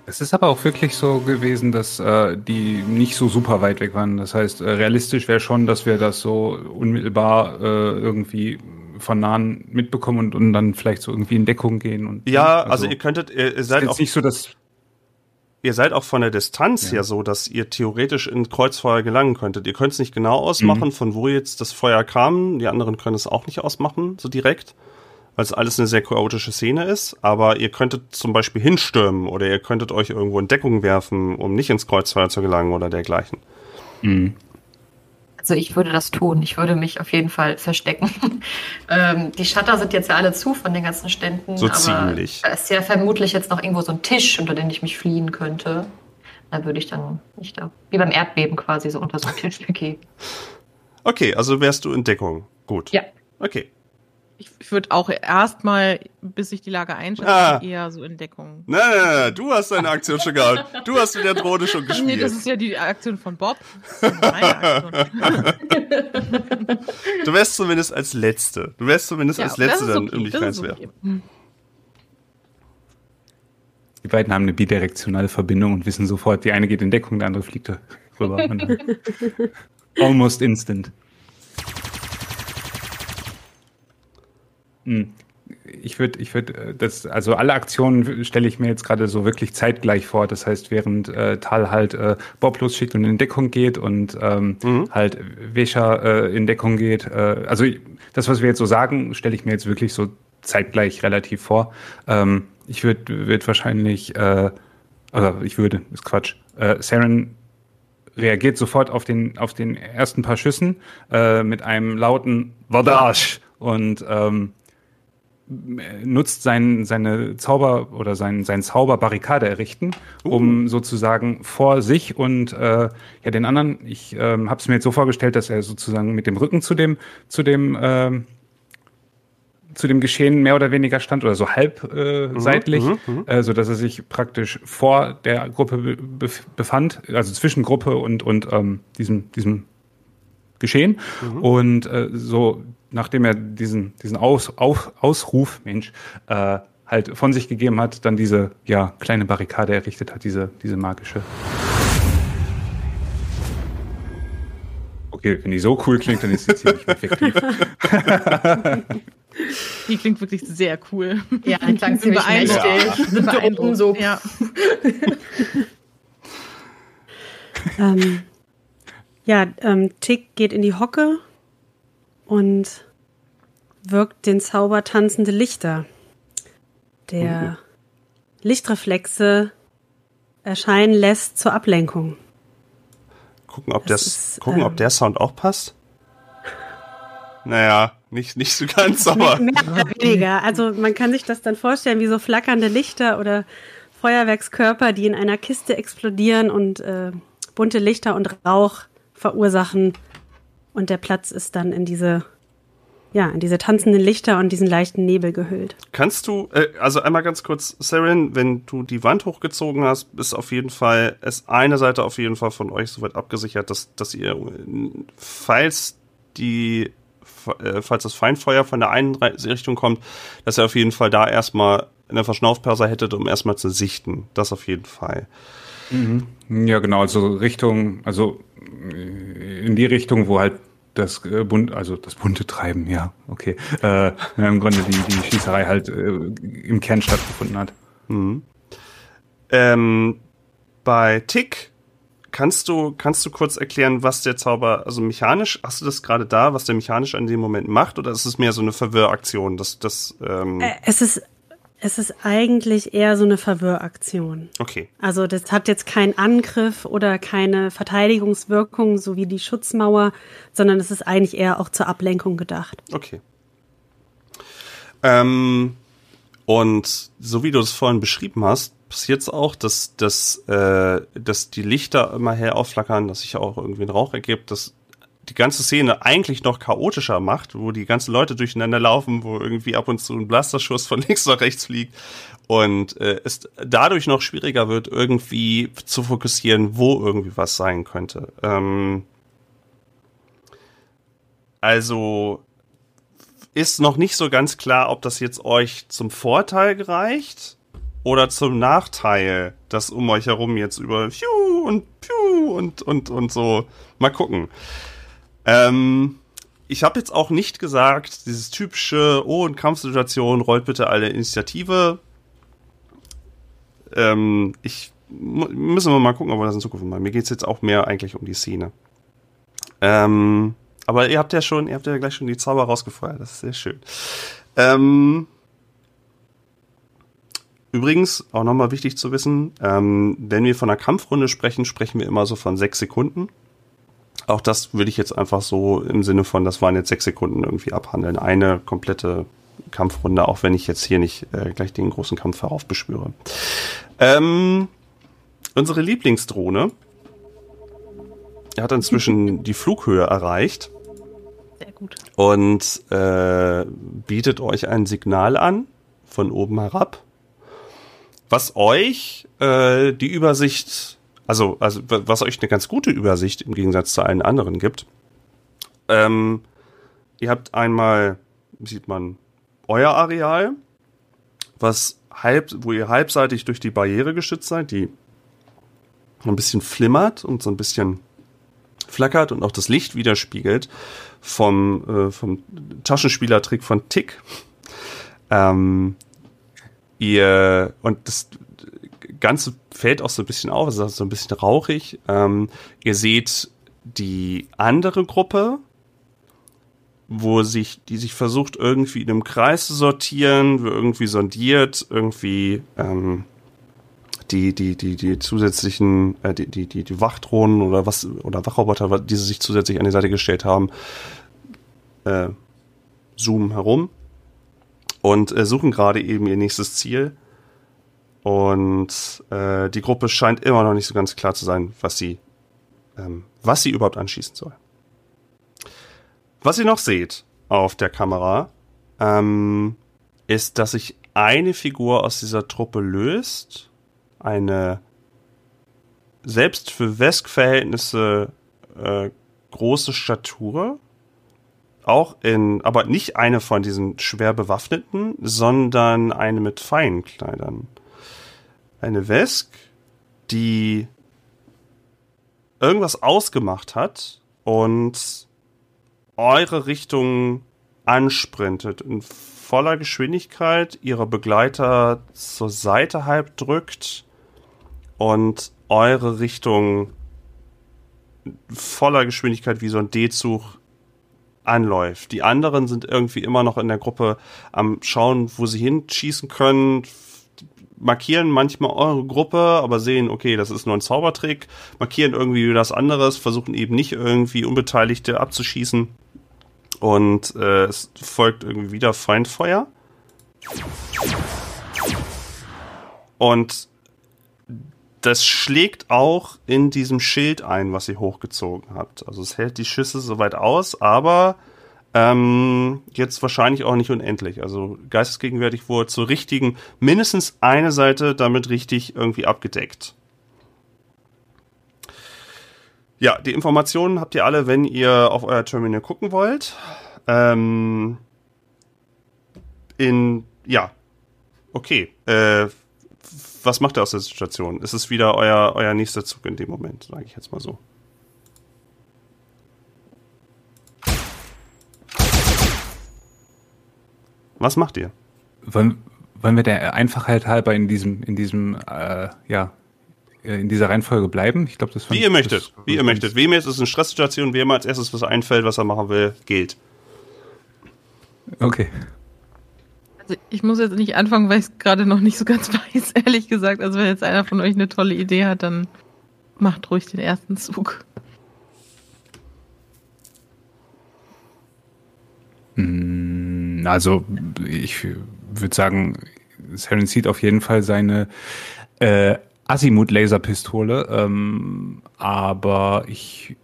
Es ist aber auch wirklich so gewesen, dass äh, die nicht so super weit weg waren. Das heißt, äh, realistisch wäre schon, dass wir das so unmittelbar äh, irgendwie von nahen mitbekommen und, und dann vielleicht so irgendwie in Deckung gehen. Und, Ja, also, ihr könntet, ihr, seid jetzt auch, nicht so, dass ihr seid auch von der Distanz Ja. her so, dass ihr theoretisch in Kreuzfeuer gelangen könntet. Ihr könnt es nicht genau ausmachen, von wo jetzt das Feuer kam. Die anderen können es auch nicht ausmachen, so direkt, weil es alles eine sehr chaotische Szene ist. Aber ihr könntet zum Beispiel hinstürmen oder ihr könntet euch irgendwo in Deckung werfen, um nicht ins Kreuzfeuer zu gelangen oder dergleichen. Also ich würde das tun. Ich würde mich auf jeden Fall verstecken. ähm, die Shutter sind jetzt ja alle zu von den ganzen Ständen. So aber ziemlich. Da ist ja vermutlich jetzt noch irgendwo so ein Tisch, unter den ich mich fliehen könnte. Da würde ich dann nicht da, wie beim Erdbeben quasi so unter so einen Tisch begeben. Okay, also wärst du in Deckung. Gut. Ja. Okay. Ich, ich würde auch erstmal, bis ich die Lage einschätze, Ah. eher so in Deckung. Nein, nein, nein, du hast deine Aktion schon gehabt. Du hast mit der Drohne schon Nee, gespielt. das ist ja die Aktion von Bob. Das ist ja meine Aktion. Du wärst zumindest als Letzte. Du wärst zumindest Ja, als Letzte dann okay, um okay. Hm. die beiden haben eine bidirektionale Verbindung und wissen sofort, die eine geht in Deckung, der andere fliegt da rüber. Almost instant. Ich würde, ich würde, das, also alle Aktionen stelle ich mir jetzt gerade so wirklich zeitgleich vor. Das heißt, während äh, Tal halt äh, Bob losschickt und in Deckung geht und ähm, halt Vesha äh, in Deckung geht. Äh, also das, was wir jetzt so sagen, stelle ich mir jetzt wirklich so zeitgleich relativ vor. Ähm, ich würde würd wahrscheinlich, äh, oder ich würde, ist Quatsch. Äh, Saren reagiert sofort auf den, auf den ersten paar Schüssen äh, mit einem lauten Wardash und ähm, nutzt sein, seine Zauber oder sein, sein Zauber Barrikade errichten, um sozusagen vor sich und äh, ja den anderen, ich ähm, habe es mir jetzt so vorgestellt, dass er sozusagen mit dem Rücken zu dem, zu dem ähm, zu dem Geschehen mehr oder weniger stand oder so halb äh, seitlich, äh, so dass er sich praktisch vor der Gruppe be bef- befand, also zwischen Gruppe und und ähm, diesem diesem Geschehen. Und äh, so nachdem er diesen diesen Aus, auf, Ausruf Mensch äh, halt von sich gegeben hat, dann diese ja kleine Barrikade errichtet hat, diese diese magische. Okay, wenn die so cool klingt, dann ist sie ziemlich effektiv. Die klingt wirklich sehr cool. Ja, die klang ziemlich Beeindruckend. mächtig. Sind Beeindruckend. so. Ja. Ähm, ja, ähm, Tick geht in die Hocke und wirkt den Zauber tanzende Lichter, der Lichtreflexe erscheinen lässt zur Ablenkung. Gucken, ob, Das das, ist, gucken, ob ähm, der Sound auch passt. Naja, nicht, nicht so ganz, aber. Mehr, mehr oder weniger. Also man kann sich das dann vorstellen wie so flackernde Lichter oder Feuerwerkskörper, die in einer Kiste explodieren und äh, bunte Lichter und Rauch verursachen. Und der Platz ist dann in diese, ja, in diese tanzenden Lichter und diesen leichten Nebel gehüllt. Kannst du, äh, also einmal ganz kurz, Saren, wenn du die Wand hochgezogen hast, ist auf jeden Fall, ist eine Seite auf jeden Fall von euch soweit abgesichert, dass, dass ihr, falls die, äh, falls das Feindfeuer von der einen Richtung kommt, dass ihr auf jeden Fall da erstmal eine Verschnaufpause hättet, um erstmal zu sichten. Das auf jeden Fall. Ja, genau, also Richtung, also äh, in die Richtung, wo halt das äh, bunt, also das bunte Treiben, ja, okay. Äh, Im Grunde die, die Schießerei halt äh, im Kern stattgefunden hat. Ähm, bei Tick kannst du, kannst du kurz erklären, was der Zauber, also mechanisch, hast du das gerade da, was der mechanisch an dem Moment macht, oder ist es mehr so eine Verwirraktion, dass das, ähm, Äh, es ist, es ist eigentlich eher so eine Verwirraktion. okay. Also das hat jetzt keinen Angriff oder keine Verteidigungswirkung, so wie die Schutzmauer, sondern es ist eigentlich eher auch zur Ablenkung gedacht. Okay. Ähm, und so wie du es vorhin beschrieben hast, passiert es auch, dass, dass, äh, dass die Lichter immer hell aufflackern, dass sich auch irgendwie ein Rauch ergibt, dass die ganze Szene eigentlich noch chaotischer macht, wo die ganzen Leute durcheinander laufen, wo irgendwie ab und zu ein Blasterschuss von links nach rechts fliegt und äh, es dadurch noch schwieriger wird, irgendwie zu fokussieren, wo irgendwie was sein könnte. Ähm, also ist noch nicht so ganz klar, ob das jetzt euch zum Vorteil gereicht oder zum Nachteil, dass um euch herum jetzt über Piu und Piu und, und, und so. Mal gucken. Ähm, ich habe jetzt auch nicht gesagt, dieses typische, oh, in Kampfsituation, rollt bitte alle Initiative. Ähm, ich müssen wir mal gucken, ob wir das in Zukunft machen. Mir geht's jetzt auch mehr eigentlich um die Szene. Ähm, aber ihr habt ja schon, ihr habt ja gleich schon die Zauber rausgefeuert. Das ist sehr schön. Ähm, übrigens, auch nochmal wichtig zu wissen, ähm, wenn wir von einer Kampfrunde sprechen, sprechen wir immer so von sechs Sekunden. Auch das würde ich jetzt einfach so im Sinne von, das waren jetzt sechs Sekunden irgendwie abhandeln. Eine komplette Kampfrunde, auch wenn ich jetzt hier nicht äh, gleich den großen Kampf heraufbeschwöre. Ähm, unsere Lieblingsdrohne hat inzwischen die Flughöhe erreicht Sehr gut. und äh, bietet euch ein Signal an von oben herab, was euch äh, die Übersicht, also, also wa- was euch eine ganz gute Übersicht im Gegensatz zu allen anderen gibt. Ähm, ihr habt einmal, sieht man, euer Areal, was halb, wo ihr halbseitig durch die Barriere geschützt seid, die ein bisschen flimmert und so ein bisschen flackert und auch das Licht widerspiegelt vom, äh, vom Taschenspielertrick von Tick. Ähm, ihr, und das Ganze fällt auch so ein bisschen auf, es ist so ein bisschen rauchig. Ähm, ihr seht die andere Gruppe, wo sich, die sich versucht, irgendwie in einem Kreis zu sortieren, irgendwie sondiert, irgendwie ähm, die, die, die, die zusätzlichen, äh, die, die, die, die Wachdrohnen oder was, oder Wachroboter, die sie sich zusätzlich an die Seite gestellt haben, äh, zoomen herum und äh, suchen gerade eben ihr nächstes Ziel. Und äh, die Gruppe scheint immer noch nicht so ganz klar zu sein, was sie, ähm, was sie überhaupt anschießen soll. Was ihr noch seht auf der Kamera, ähm, ist, dass sich eine Figur aus dieser Truppe löst. Eine selbst für Vesk-Verhältnisse äh, große Statur. Auch in, aber nicht eine von diesen schwer bewaffneten, sondern eine mit feinen Kleidern. Eine Vesk, die irgendwas ausgemacht hat und eure Richtung ansprintet in voller Geschwindigkeit, ihre Begleiter zur Seite halb drückt und eure Richtung voller Geschwindigkeit wie so ein D-Zug anläuft. Die anderen sind irgendwie immer noch in der Gruppe am schauen, wo sie hinschießen können, markieren manchmal eure Gruppe, aber sehen, okay, das ist nur ein Zaubertrick, markieren irgendwie das anderes, versuchen eben nicht irgendwie Unbeteiligte abzuschießen. Und äh, es folgt irgendwie wieder Feindfeuer. Und das schlägt auch in diesem Schild ein, was ihr hochgezogen habt. Also es hält die Schüsse soweit aus, aber ähm, jetzt wahrscheinlich auch nicht unendlich. Also geistesgegenwärtig wurde zur richtigen, mindestens eine Seite damit richtig irgendwie abgedeckt. Ja, die Informationen habt ihr alle, wenn ihr auf euer Terminal gucken wollt. Ähm, in, ja, okay. Äh, was macht ihr aus der Situation? Ist es wieder euer, euer nächster Zug in dem Moment, sage ich jetzt mal so. Was macht ihr? Wollen, wollen wir der Einfachheit halber in diesem, in diesem, äh, ja, äh, in dieser Reihenfolge bleiben? Ich glaube, das Wie ihr möchtet. Wie ihr möchtet. Wem jetzt ist eine Stresssituation, wem als erstes was einfällt, was er machen will, gilt. Okay. Also ich muss jetzt nicht anfangen, weil ich es gerade noch nicht so ganz weiß, ehrlich gesagt. Also wenn jetzt einer von euch eine tolle Idee hat, dann macht ruhig den ersten Zug. Also ich würde sagen, Saren sieht auf jeden Fall seine äh, Azimuth-Laserpistole, ähm, aber ich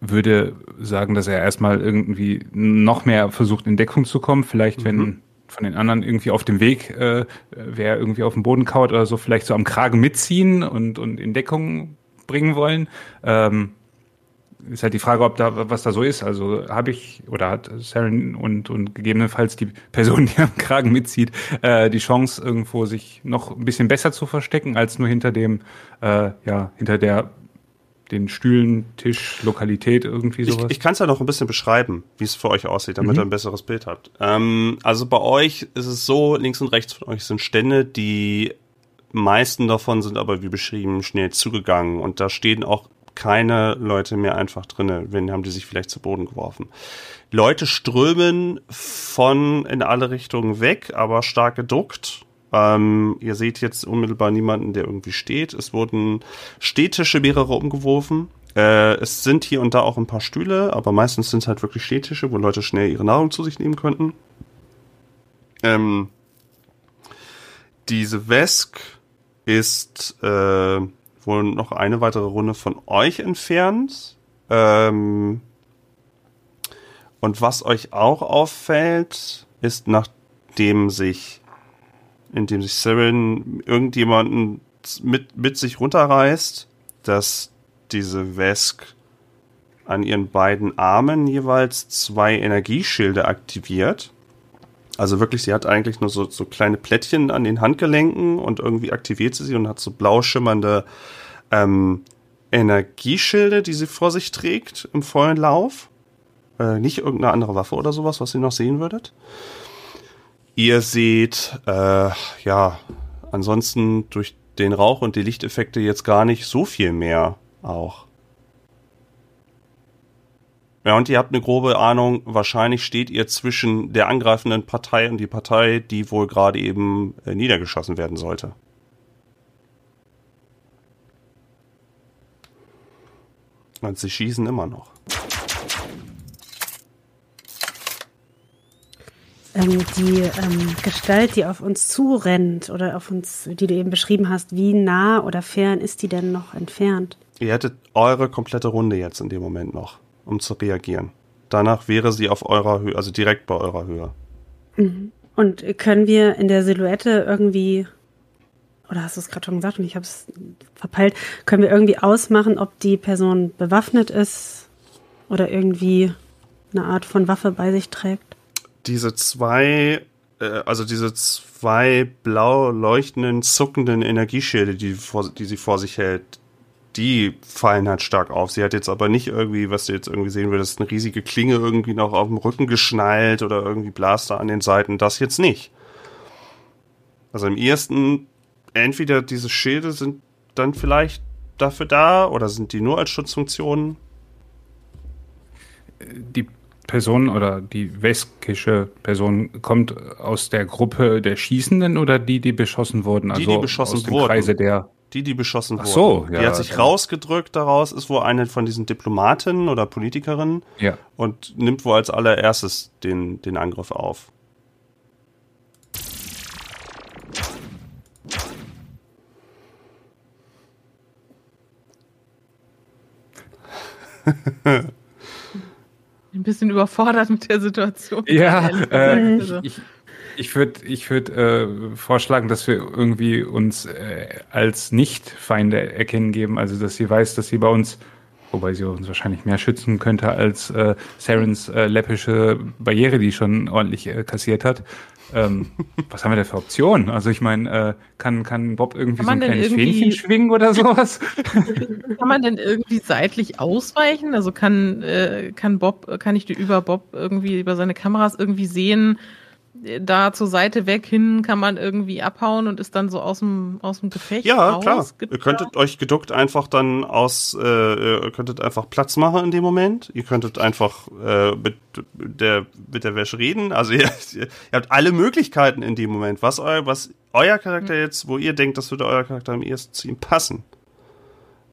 würde sagen, dass er erstmal irgendwie noch mehr versucht, in Deckung zu kommen. Vielleicht, mhm. wenn von den anderen irgendwie auf dem Weg, äh, wer irgendwie auf dem Boden kaut oder so, vielleicht so am Kragen mitziehen und, und in Deckung bringen wollen. Ähm, ist halt die Frage, ob da was da so ist. Also habe ich oder hat Saren und, und gegebenenfalls die Person, die am Kragen mitzieht, äh, die Chance, irgendwo sich noch ein bisschen besser zu verstecken, als nur hinter dem, äh, ja, hinter der den Stühlen, Tisch, Lokalität, irgendwie sowas? Ich, ich kann es ja noch ein bisschen beschreiben, wie es für euch aussieht, damit mhm. ihr ein besseres Bild habt. Ähm, also bei euch ist es so, links und rechts von euch sind Stände, die meisten davon sind aber wie beschrieben schnell zugegangen und da stehen auch keine Leute mehr einfach drinne, wenn haben die sich vielleicht zu Boden geworfen. Leute strömen von in alle Richtungen weg, aber stark geduckt. Ähm, ihr seht jetzt unmittelbar niemanden, der irgendwie steht. Es wurden Stehtische mehrere umgeworfen. Äh, es sind hier und da auch ein paar Stühle, aber meistens sind es halt wirklich Stehtische, wo Leute schnell ihre Nahrung zu sich nehmen könnten. Ähm, diese Vesk ist äh, wohl noch eine weitere Runde von euch entfernt. Ähm, und was euch auch auffällt, ist, nachdem sich, indem sich Siren irgendjemanden mit, mit sich runterreißt, dass diese Vesk an ihren beiden Armen jeweils zwei Energieschilde aktiviert. Also wirklich, sie hat eigentlich nur so, so kleine Plättchen an den Handgelenken und irgendwie aktiviert sie sie und hat so blau schimmernde ähm, Energieschilde, die sie vor sich trägt im vollen Lauf. Äh, nicht irgendeine andere Waffe oder sowas, was ihr noch sehen würdet. Ihr seht, äh, ja, ansonsten durch den Rauch und die Lichteffekte jetzt gar nicht so viel mehr auch. Ja, und ihr habt eine grobe Ahnung, wahrscheinlich steht ihr zwischen der angreifenden Partei und die Partei, die wohl gerade eben äh, niedergeschossen werden sollte. Und sie schießen immer noch. Ähm, die ähm, Gestalt, die auf uns zurennt oder auf uns, die du eben beschrieben hast, wie nah oder fern ist die denn noch entfernt? Ihr hättet eure komplette Runde jetzt in dem Moment noch, um zu reagieren. Danach wäre sie auf eurer Höhe, also direkt bei eurer Höhe. Mhm. Und können wir in der Silhouette irgendwie oder hast du es gerade schon gesagt und ich habe es verpeilt, können wir irgendwie ausmachen, ob die Person bewaffnet ist oder irgendwie eine Art von Waffe bei sich trägt? Diese zwei, äh, also diese zwei blau leuchtenden, zuckenden Energieschilde, die, die sie vor sich hält, die fallen halt stark auf. Sie hat jetzt aber nicht irgendwie, was du jetzt irgendwie sehen würdest, eine riesige Klinge irgendwie noch auf dem Rücken geschnallt oder irgendwie Blaster an den Seiten. Das jetzt nicht. Also im ersten entweder diese Schilde sind dann vielleicht dafür da oder sind die nur als Schutzfunktion? Die Person oder die weskische Person kommt aus der Gruppe der Schießenden oder die, die beschossen wurden? Die, Also die beschossen aus dem wurden. Kreise der. Die, die beschossen Ach wurden. so, die ja, hat sich dann- rausgedrückt daraus, ist wohl eine von diesen Diplomaten oder Politikerinnen Ja. und nimmt wohl als allererstes den, den Angriff auf. Ein bisschen überfordert mit der Situation. Ja, ehrlich äh. Also, ich, ich würde ich würd, äh, vorschlagen, dass wir irgendwie uns äh, als Nicht-Feinde erkennen geben. Also, dass sie weiß, dass sie bei uns, wobei sie uns wahrscheinlich mehr schützen könnte als äh, Sarens äh, läppische Barriere, die schon ordentlich äh, kassiert hat. Ähm, was haben wir da für Optionen? Also, ich meine, äh, kann, kann Bob irgendwie Kann so ein kleines Fähnchen schwingen oder sowas? Kann man denn irgendwie seitlich ausweichen? Also kann, äh, kann Bob, kann ich die über Bob irgendwie über seine Kameras irgendwie sehen, da zur Seite weg hin kann man irgendwie abhauen und ist dann so aus dem, aus dem Gefecht Ja, raus? klar. Gibt's Ihr könntet euch geduckt einfach dann aus, äh, ihr könntet einfach Platz machen in dem Moment. Ihr könntet einfach äh, mit der mit der Wäsche reden. Also ihr, ihr habt alle Möglichkeiten in dem Moment. Was euer, was euer Charakter jetzt, wo ihr denkt, das würde euer Charakter am ehesten zu ihm passen.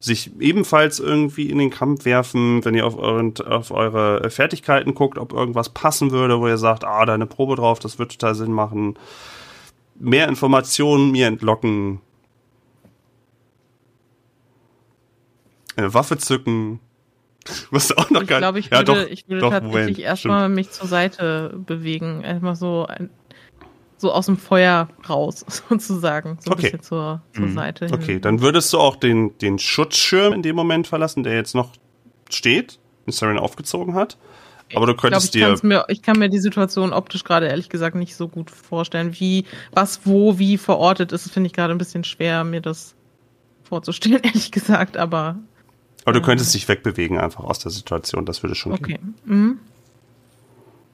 Sich ebenfalls irgendwie in den Kampf werfen, wenn ihr auf, euren, auf eure Fertigkeiten guckt, ob irgendwas passen würde, wo ihr sagt, ah, da eine Probe drauf, das wird total Sinn machen. Mehr Informationen mir entlocken, eine Waffe zücken. Was auch noch Ich glaube, ich Ja, würde, doch, ich würde doch, tatsächlich erstmal mich zur Seite bewegen. Erstmal so, ein, so aus dem Feuer raus, sozusagen. So ein Okay. bisschen zur, zur Mhm. Seite hin. Okay, dann würdest du auch den, den Schutzschirm in dem Moment verlassen, der jetzt noch steht, den Saren aufgezogen hat. Aber du Ich glaube, könntest ich, dir. mir, ich kann mir die Situation optisch gerade ehrlich gesagt nicht so gut vorstellen. Wie, was, wo, wie verortet ist, finde ich gerade ein bisschen schwer, mir das vorzustellen, ehrlich gesagt. Aber Aber du könntest dich wegbewegen einfach aus der Situation. Das würde schon gehen. okay. Mhm.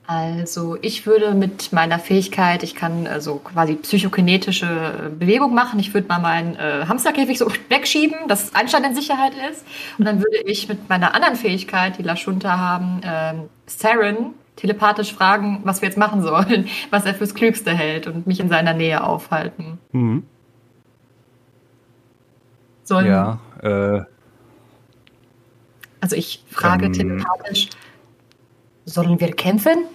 Also ich würde mit meiner Fähigkeit, ich kann also quasi psychokinetische äh, Bewegung machen. Ich würde mal meinen äh, Hamsterkäfig so wegschieben, dass Einstein in Sicherheit ist. Und dann würde ich mit meiner anderen Fähigkeit, die Lashunta haben, ähm, Saren telepathisch fragen, was wir jetzt machen sollen, was er fürs Klügste hält und mich in seiner Nähe aufhalten. Mhm. Sollen, Ja, äh, Also ich frage Ähm. telepathisch, sollen wir kämpfen?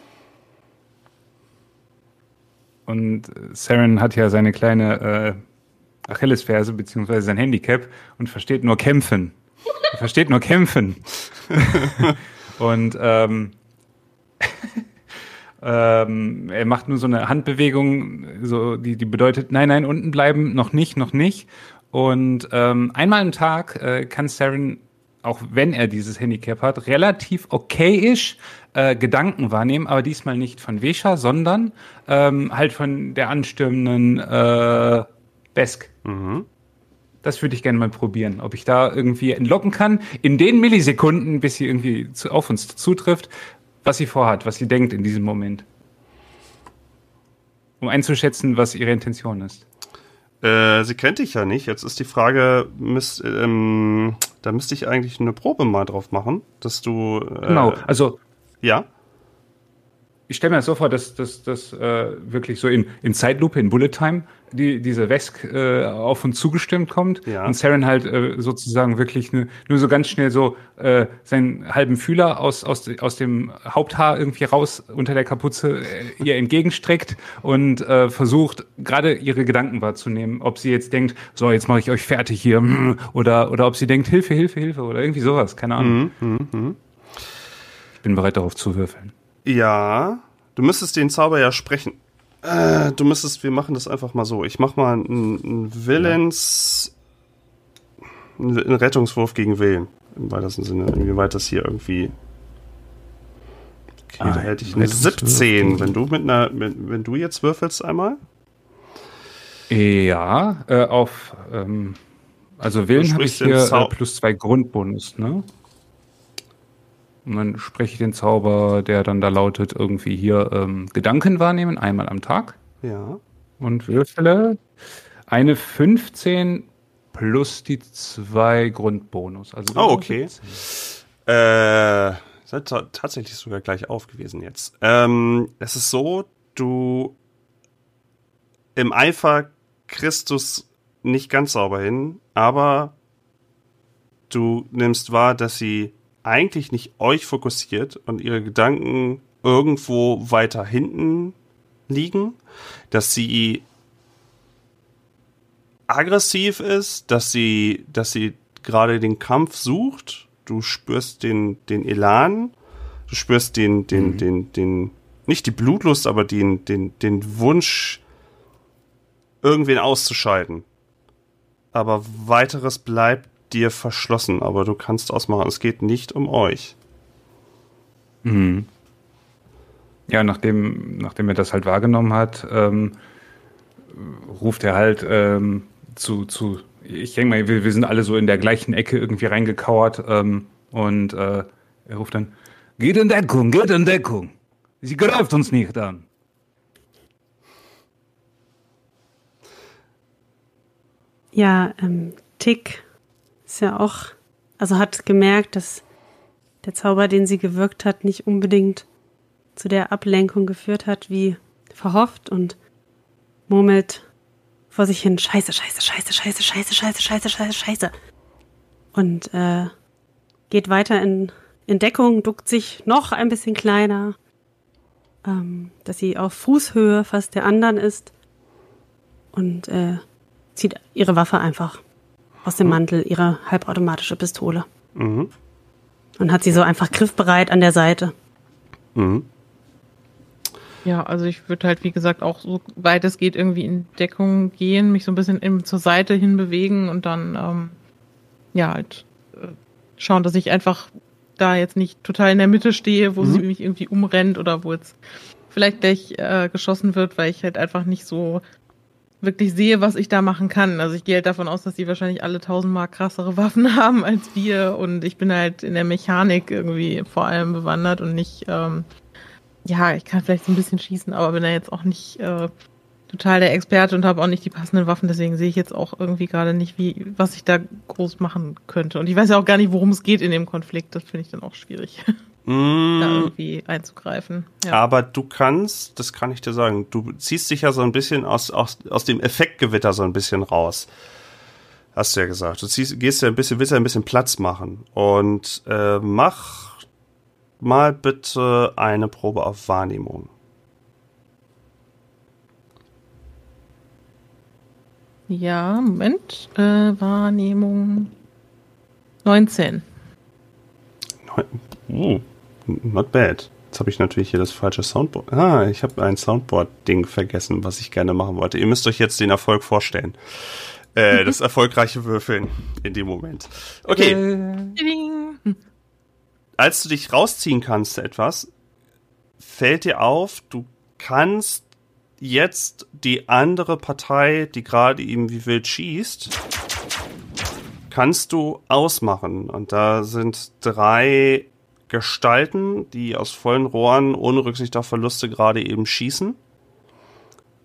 Und Saren hat ja seine kleine äh, Achillesferse beziehungsweise sein Handicap und versteht nur kämpfen. Er versteht nur kämpfen. und ähm, ähm, er macht nur so eine Handbewegung, so die, die bedeutet, nein, nein, unten bleiben, noch nicht, noch nicht. Und ähm, einmal am Tag äh, kann Saren, auch wenn er dieses Handicap hat, relativ okayisch äh, Gedanken wahrnehmen, aber diesmal nicht von Vesha, sondern ähm, halt von der anstürmenden äh, Besk. Das würde ich gerne mal probieren, ob ich da irgendwie entlocken kann, in den Millisekunden, bis sie irgendwie zu, auf uns zutrifft, was sie vorhat, was sie denkt in diesem Moment. Um einzuschätzen, was ihre Intention ist. Äh, sie kennt dich ja nicht. Jetzt ist die Frage, müsst, ähm, da müsste ich eigentlich eine Probe mal drauf machen, dass du. Äh, Genau, also Ja. Ich stelle mir das so vor, dass das dass, äh, wirklich so in, in Zeitlupe, in Bullet Time, die, diese Wesk äh, auf uns zugestimmt kommt Ja. und Saren halt äh, sozusagen wirklich ne, nur so ganz schnell so äh, seinen halben Fühler aus, aus, aus dem Haupthaar irgendwie raus unter der Kapuze äh, ihr entgegenstreckt und äh, versucht gerade ihre Gedanken wahrzunehmen, ob sie jetzt denkt, so jetzt mache ich euch fertig hier oder, oder ob sie denkt, Hilfe, Hilfe, Hilfe oder irgendwie sowas, keine Ahnung. Ich bin bereit darauf zu würfeln. Ja. Du müsstest den Zauber ja sprechen. Äh, du müsstest, wir machen das einfach mal so. Ich mach mal einen, einen Willens. einen Rettungswurf gegen Willen. Im weitesten Sinne. Inwieweit das hier irgendwie. Okay, Ah, da hätte ich eine Rettungswurf 17. gegen- Wenn du mit einer, wenn, wenn du jetzt würfelst einmal. Ja, äh, auf, ähm, also Willen habe ich hier äh, plus zwei Grundbonus, ne? Und dann spreche ich den Zauber, der dann da lautet, irgendwie hier ähm, Gedanken wahrnehmen, einmal am Tag. Ja. Und würfele eine 15 plus die zwei Grundbonus. Also Oh, okay. Äh, seid ta- tatsächlich sogar gleich auf gewesen jetzt. Ähm, es ist so, du im Eifer Christus nicht ganz sauber hin, aber du nimmst wahr, dass sie eigentlich nicht euch fokussiert und ihre Gedanken irgendwo weiter hinten liegen, dass sie aggressiv ist, dass sie, dass sie gerade den Kampf sucht. Du spürst den, den Elan, du spürst den, den, den, den, nicht die Blutlust, aber den, den, den Wunsch, irgendwen auszuschalten. Aber weiteres bleibt dir verschlossen, aber du kannst ausmachen, es geht nicht um euch. Mhm. Ja, nachdem, nachdem er das halt wahrgenommen hat, ähm, ruft er halt ähm, zu, zu, ich denke mal, wir, wir sind alle so in der gleichen Ecke irgendwie reingekauert ähm, und äh, er ruft dann, geht in Deckung, geht in Deckung. Sie greift uns nicht an. Ja, ähm, Tick ist ja auch, also hat gemerkt, dass der Zauber, den sie gewirkt hat, nicht unbedingt zu der Ablenkung geführt hat, wie verhofft und murmelt vor sich hin, scheiße, scheiße, scheiße, scheiße, scheiße, scheiße, scheiße, scheiße, scheiße. Und äh, geht weiter in, in Deckung, duckt sich noch ein bisschen kleiner, ähm, dass sie auf Fußhöhe fast der anderen ist und äh, zieht ihre Waffe einfach aus dem Mantel, ihre halbautomatische Pistole. Mhm. Und hat sie so einfach griffbereit an der Seite. Mhm. Ja, also ich würde halt, wie gesagt, auch so weit es geht irgendwie in Deckung gehen, mich so ein bisschen eben zur Seite hin bewegen und dann, ähm, ja, halt äh, schauen, dass ich einfach da jetzt nicht total in der Mitte stehe, wo sie mich irgendwie umrennt oder wo jetzt vielleicht gleich äh, geschossen wird, weil ich halt einfach nicht so wirklich sehe, was ich da machen kann. Also ich gehe halt davon aus, dass die wahrscheinlich alle tausendmal krassere Waffen haben als wir und ich bin halt in der Mechanik irgendwie vor allem bewandert und nicht, ähm, ja, ich kann vielleicht so ein bisschen schießen, aber bin da jetzt auch nicht äh, total der Experte und habe auch nicht die passenden Waffen, deswegen sehe ich jetzt auch irgendwie gerade nicht, wie, was ich da groß machen könnte. Und ich weiß ja auch gar nicht, worum es geht in dem Konflikt. Das finde ich dann auch schwierig, da Mm, irgendwie einzugreifen. Ja. Aber du kannst, das kann ich dir sagen, du ziehst dich ja so ein bisschen aus, aus, aus dem Effektgewitter so ein bisschen raus. Hast du ja gesagt. Du ziehst, gehst ja ein bisschen, willst ja ein bisschen Platz machen. Und äh, mach mal bitte eine Probe auf Wahrnehmung. Ja, Moment. Äh, Wahrnehmung 19. Uh, not bad. Jetzt habe ich natürlich hier das falsche Soundboard. Ah, ich habe ein Soundboard-Ding vergessen, was ich gerne machen wollte. Ihr müsst euch jetzt den Erfolg vorstellen. Äh, das erfolgreiche Würfeln in dem Moment. Okay. Als du dich rausziehen kannst etwas, fällt dir auf, du kannst jetzt die andere Partei, die gerade eben wie wild schießt, kannst du ausmachen. Und da sind drei Gestalten, die aus vollen Rohren ohne Rücksicht auf Verluste gerade eben schießen.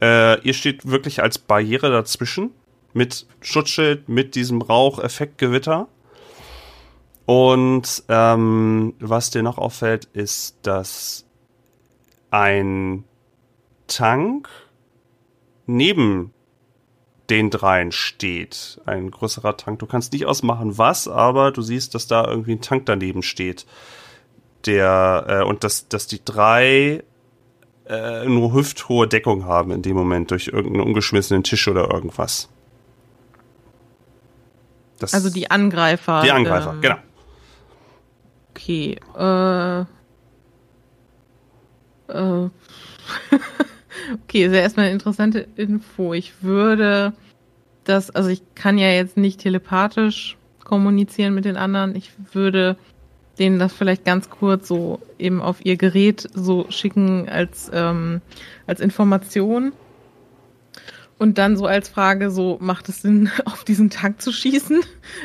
Äh, ihr steht wirklich als Barriere dazwischen mit Schutzschild, mit diesem Raucheffektgewitter. Und ähm, was dir noch auffällt, ist, dass ein Tank neben den dreien steht. Ein größerer Tank. Du kannst nicht ausmachen, was, aber du siehst, dass da irgendwie ein Tank daneben steht. Der, äh, und dass, dass die drei äh, nur hüfthohe Deckung haben in dem Moment durch irgendeinen umgeschmissenen Tisch oder irgendwas. Das, Also die Angreifer. die Angreifer, ähm, genau. Okay. Äh, äh, okay, ist ja erstmal eine interessante Info. Ich würde das, also ich kann ja jetzt nicht telepathisch kommunizieren mit den anderen. Ich würde denen das vielleicht ganz kurz so eben auf ihr Gerät so schicken als, ähm, als Information. Und dann so als Frage, so macht es Sinn, auf diesen Tank zu schießen?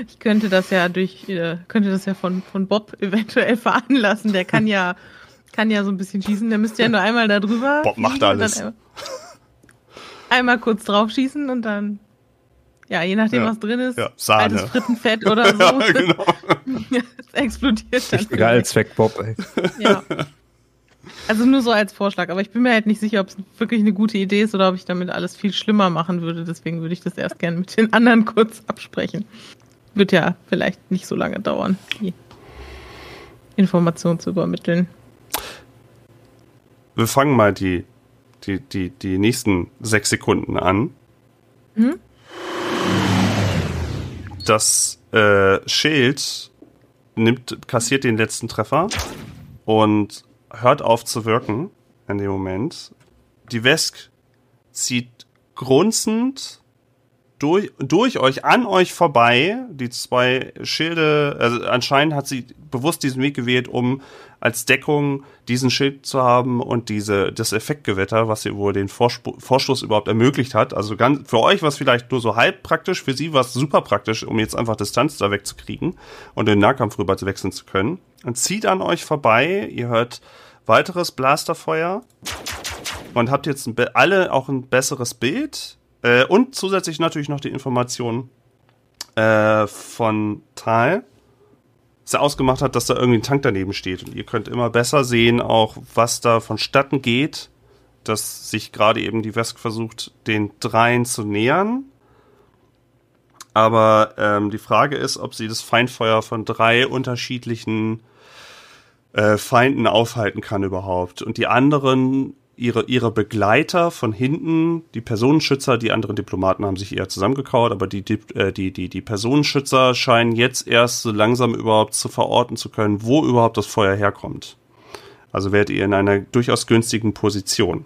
Ich könnte das ja durch, äh, könnte das ja von, von Bob eventuell veranlassen. Der kann ja, kann ja so ein bisschen schießen. Der müsste ja nur einmal da drüber. Bob macht alles. Einmal, einmal kurz drauf schießen und dann ja, je nachdem, Ja. was drin ist, Ja, Sahne. altes Frittenfett oder so, Ja, genau. es explodiert dann. Egal als Zweckbob, ey. Ja. Also nur so als Vorschlag, aber ich bin mir halt nicht sicher, ob es wirklich eine gute Idee ist oder ob ich damit alles viel schlimmer machen würde. Deswegen würde ich das erst gerne mit den anderen kurz absprechen. Wird ja vielleicht nicht so lange dauern, die Information zu übermitteln. Wir fangen mal die, die, die, die nächsten sechs Sekunden an. Das äh, Schild nimmt, kassiert den letzten Treffer und hört auf zu wirken in dem Moment. Die Wesk zieht grunzend durch, durch euch, an euch vorbei. Die zwei Schilde, also anscheinend hat sie bewusst diesen Weg gewählt, um als Deckung diesen Schild zu haben und diese, das Effektgewitter, was ihr wohl den Vorsp Vorstoß überhaupt ermöglicht hat. Also ganz, für euch war es vielleicht nur so halb praktisch, für sie war es super praktisch, um jetzt einfach Distanz da wegzukriegen und den Nahkampf rüber zu wechseln zu können. Und zieht an euch vorbei, ihr hört weiteres Blasterfeuer und habt jetzt alle auch ein besseres Bild äh, und zusätzlich natürlich noch die Information äh, von Tal, dass er ausgemacht hat, dass da irgendwie ein Tank daneben steht und ihr könnt immer besser sehen auch, was da vonstatten geht, dass sich gerade eben die Wesk versucht, den dreien zu nähern. Aber ähm, die Frage ist, ob sie das Feindfeuer von drei unterschiedlichen äh, Feinden aufhalten kann überhaupt. Und die anderen, ihre, ihre Begleiter von hinten, die Personenschützer, die anderen Diplomaten haben sich eher zusammengekauert, aber die, Dip- äh, die, die, die Personenschützer scheinen jetzt erst so langsam überhaupt zu verorten zu können, wo überhaupt das Feuer herkommt. Also werdet ihr in einer durchaus günstigen Position.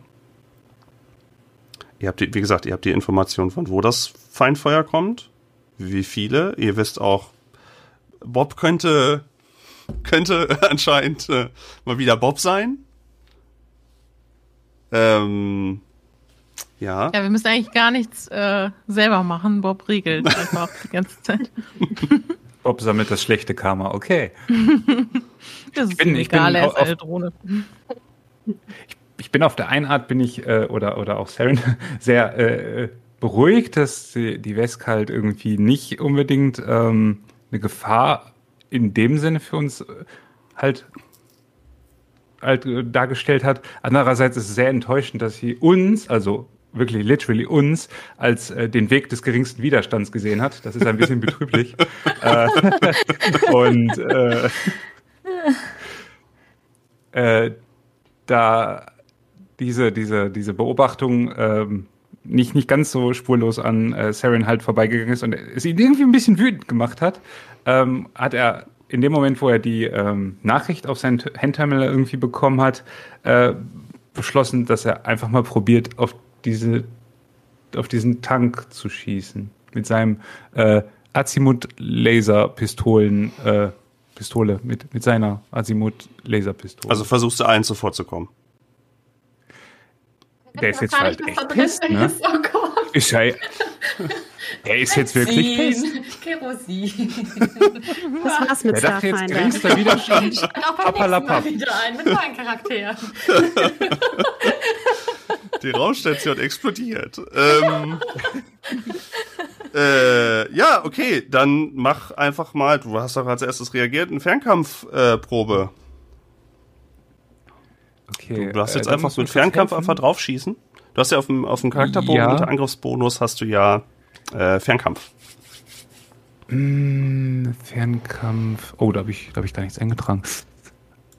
Ihr habt, die, wie gesagt, ihr habt die Information von wo das Feindfeuer kommt, wie viele. Ihr wisst auch, Bob könnte könnte anscheinend äh, mal wieder Bob sein. Ähm, ja. Ja, wir müssen eigentlich gar nichts äh, selber machen. Bob regelt einfach die ganze Zeit. Bob sammelt das schlechte Karma, okay. Das ist bin- ihm ich bin egal, er ist auf- eine Drohne. Ich bin auf der einen Art bin ich, äh, oder, oder auch Saren, sehr äh, beruhigt, dass die, die Wesk halt irgendwie nicht unbedingt ähm, eine Gefahr in dem Sinne für uns äh, halt halt dargestellt hat. Andererseits ist es sehr enttäuschend, dass sie uns, also wirklich literally uns, als äh, den Weg des geringsten Widerstands gesehen hat. Das ist ein bisschen betrüblich. äh, und äh, äh, da diese, diese, diese Beobachtung ähm, nicht, nicht ganz so spurlos an äh, Saren halt vorbeigegangen ist und es ihn irgendwie ein bisschen wütend gemacht hat, ähm, hat er in dem Moment, wo er die ähm, Nachricht auf sein Handterminal irgendwie bekommen hat, äh, beschlossen, dass er einfach mal probiert, auf diese auf diesen Tank zu schießen. Mit seinem äh, Azimut-Laserpistolen, äh, Pistole, mit, mit seiner Azimut-Laserpistole. Also versuchst du allen zuvorzukommen. der ist jetzt halt echt pisst, ne? Oh. Ist ja, der ist jetzt wirklich pisst. Kerosin. Das war's mit jetzt Starfinder. Widerstand. Auch beim nächsten Papalapap. Mal wieder ein mit neuen Charakteren. Die Raumstation explodiert. Ähm, äh, ja, okay, dann mach einfach mal, du hast doch als erstes reagiert, eine Fernkampfprobe. Äh, Probe. Okay, du darfst äh, jetzt da einfach du mit kurz Fernkampf helfen. einfach draufschießen. Du hast ja auf dem, auf dem Charakterbogen Ja. unter Angriffsbonus hast du ja äh, Fernkampf. Hm, Fernkampf. Oh, da habe ich, da hab ich gar nichts eingetragen.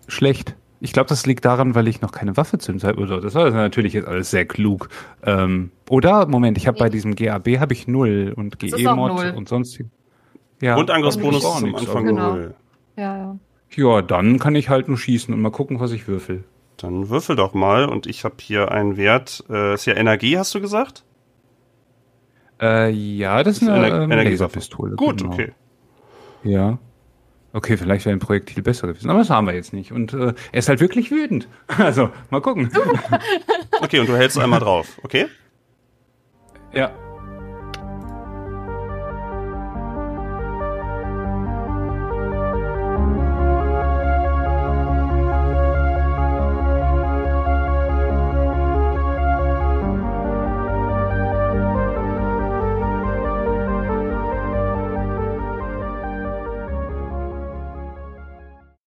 Schlecht. Ich glaube, das liegt daran, weil ich noch keine Waffe zu so. Das war natürlich jetzt alles sehr klug. Ähm, oder, Moment, ich habe bei diesem GAB habe ich null und Das ist auch GE-Mod und sonst. Ja, Und Angriffsbonus das ist am Anfang aber- Genau. null. Ja, ja. Ja, dann kann ich halt nur schießen und mal gucken, was ich würfel. Dann würfel doch mal und ich habe hier einen Wert. Äh, ist ja Energie, hast du gesagt? Äh, ja, das ist Das ist eine Ener- ähm, Energiewaffe. Laserpistole. Gut, genau. okay. Ja. Okay, vielleicht wäre ein Projektil besser gewesen, aber das haben wir jetzt nicht. Und äh, er ist halt wirklich wütend. Also, mal gucken. Okay, und du hältst einmal drauf, okay? Ja.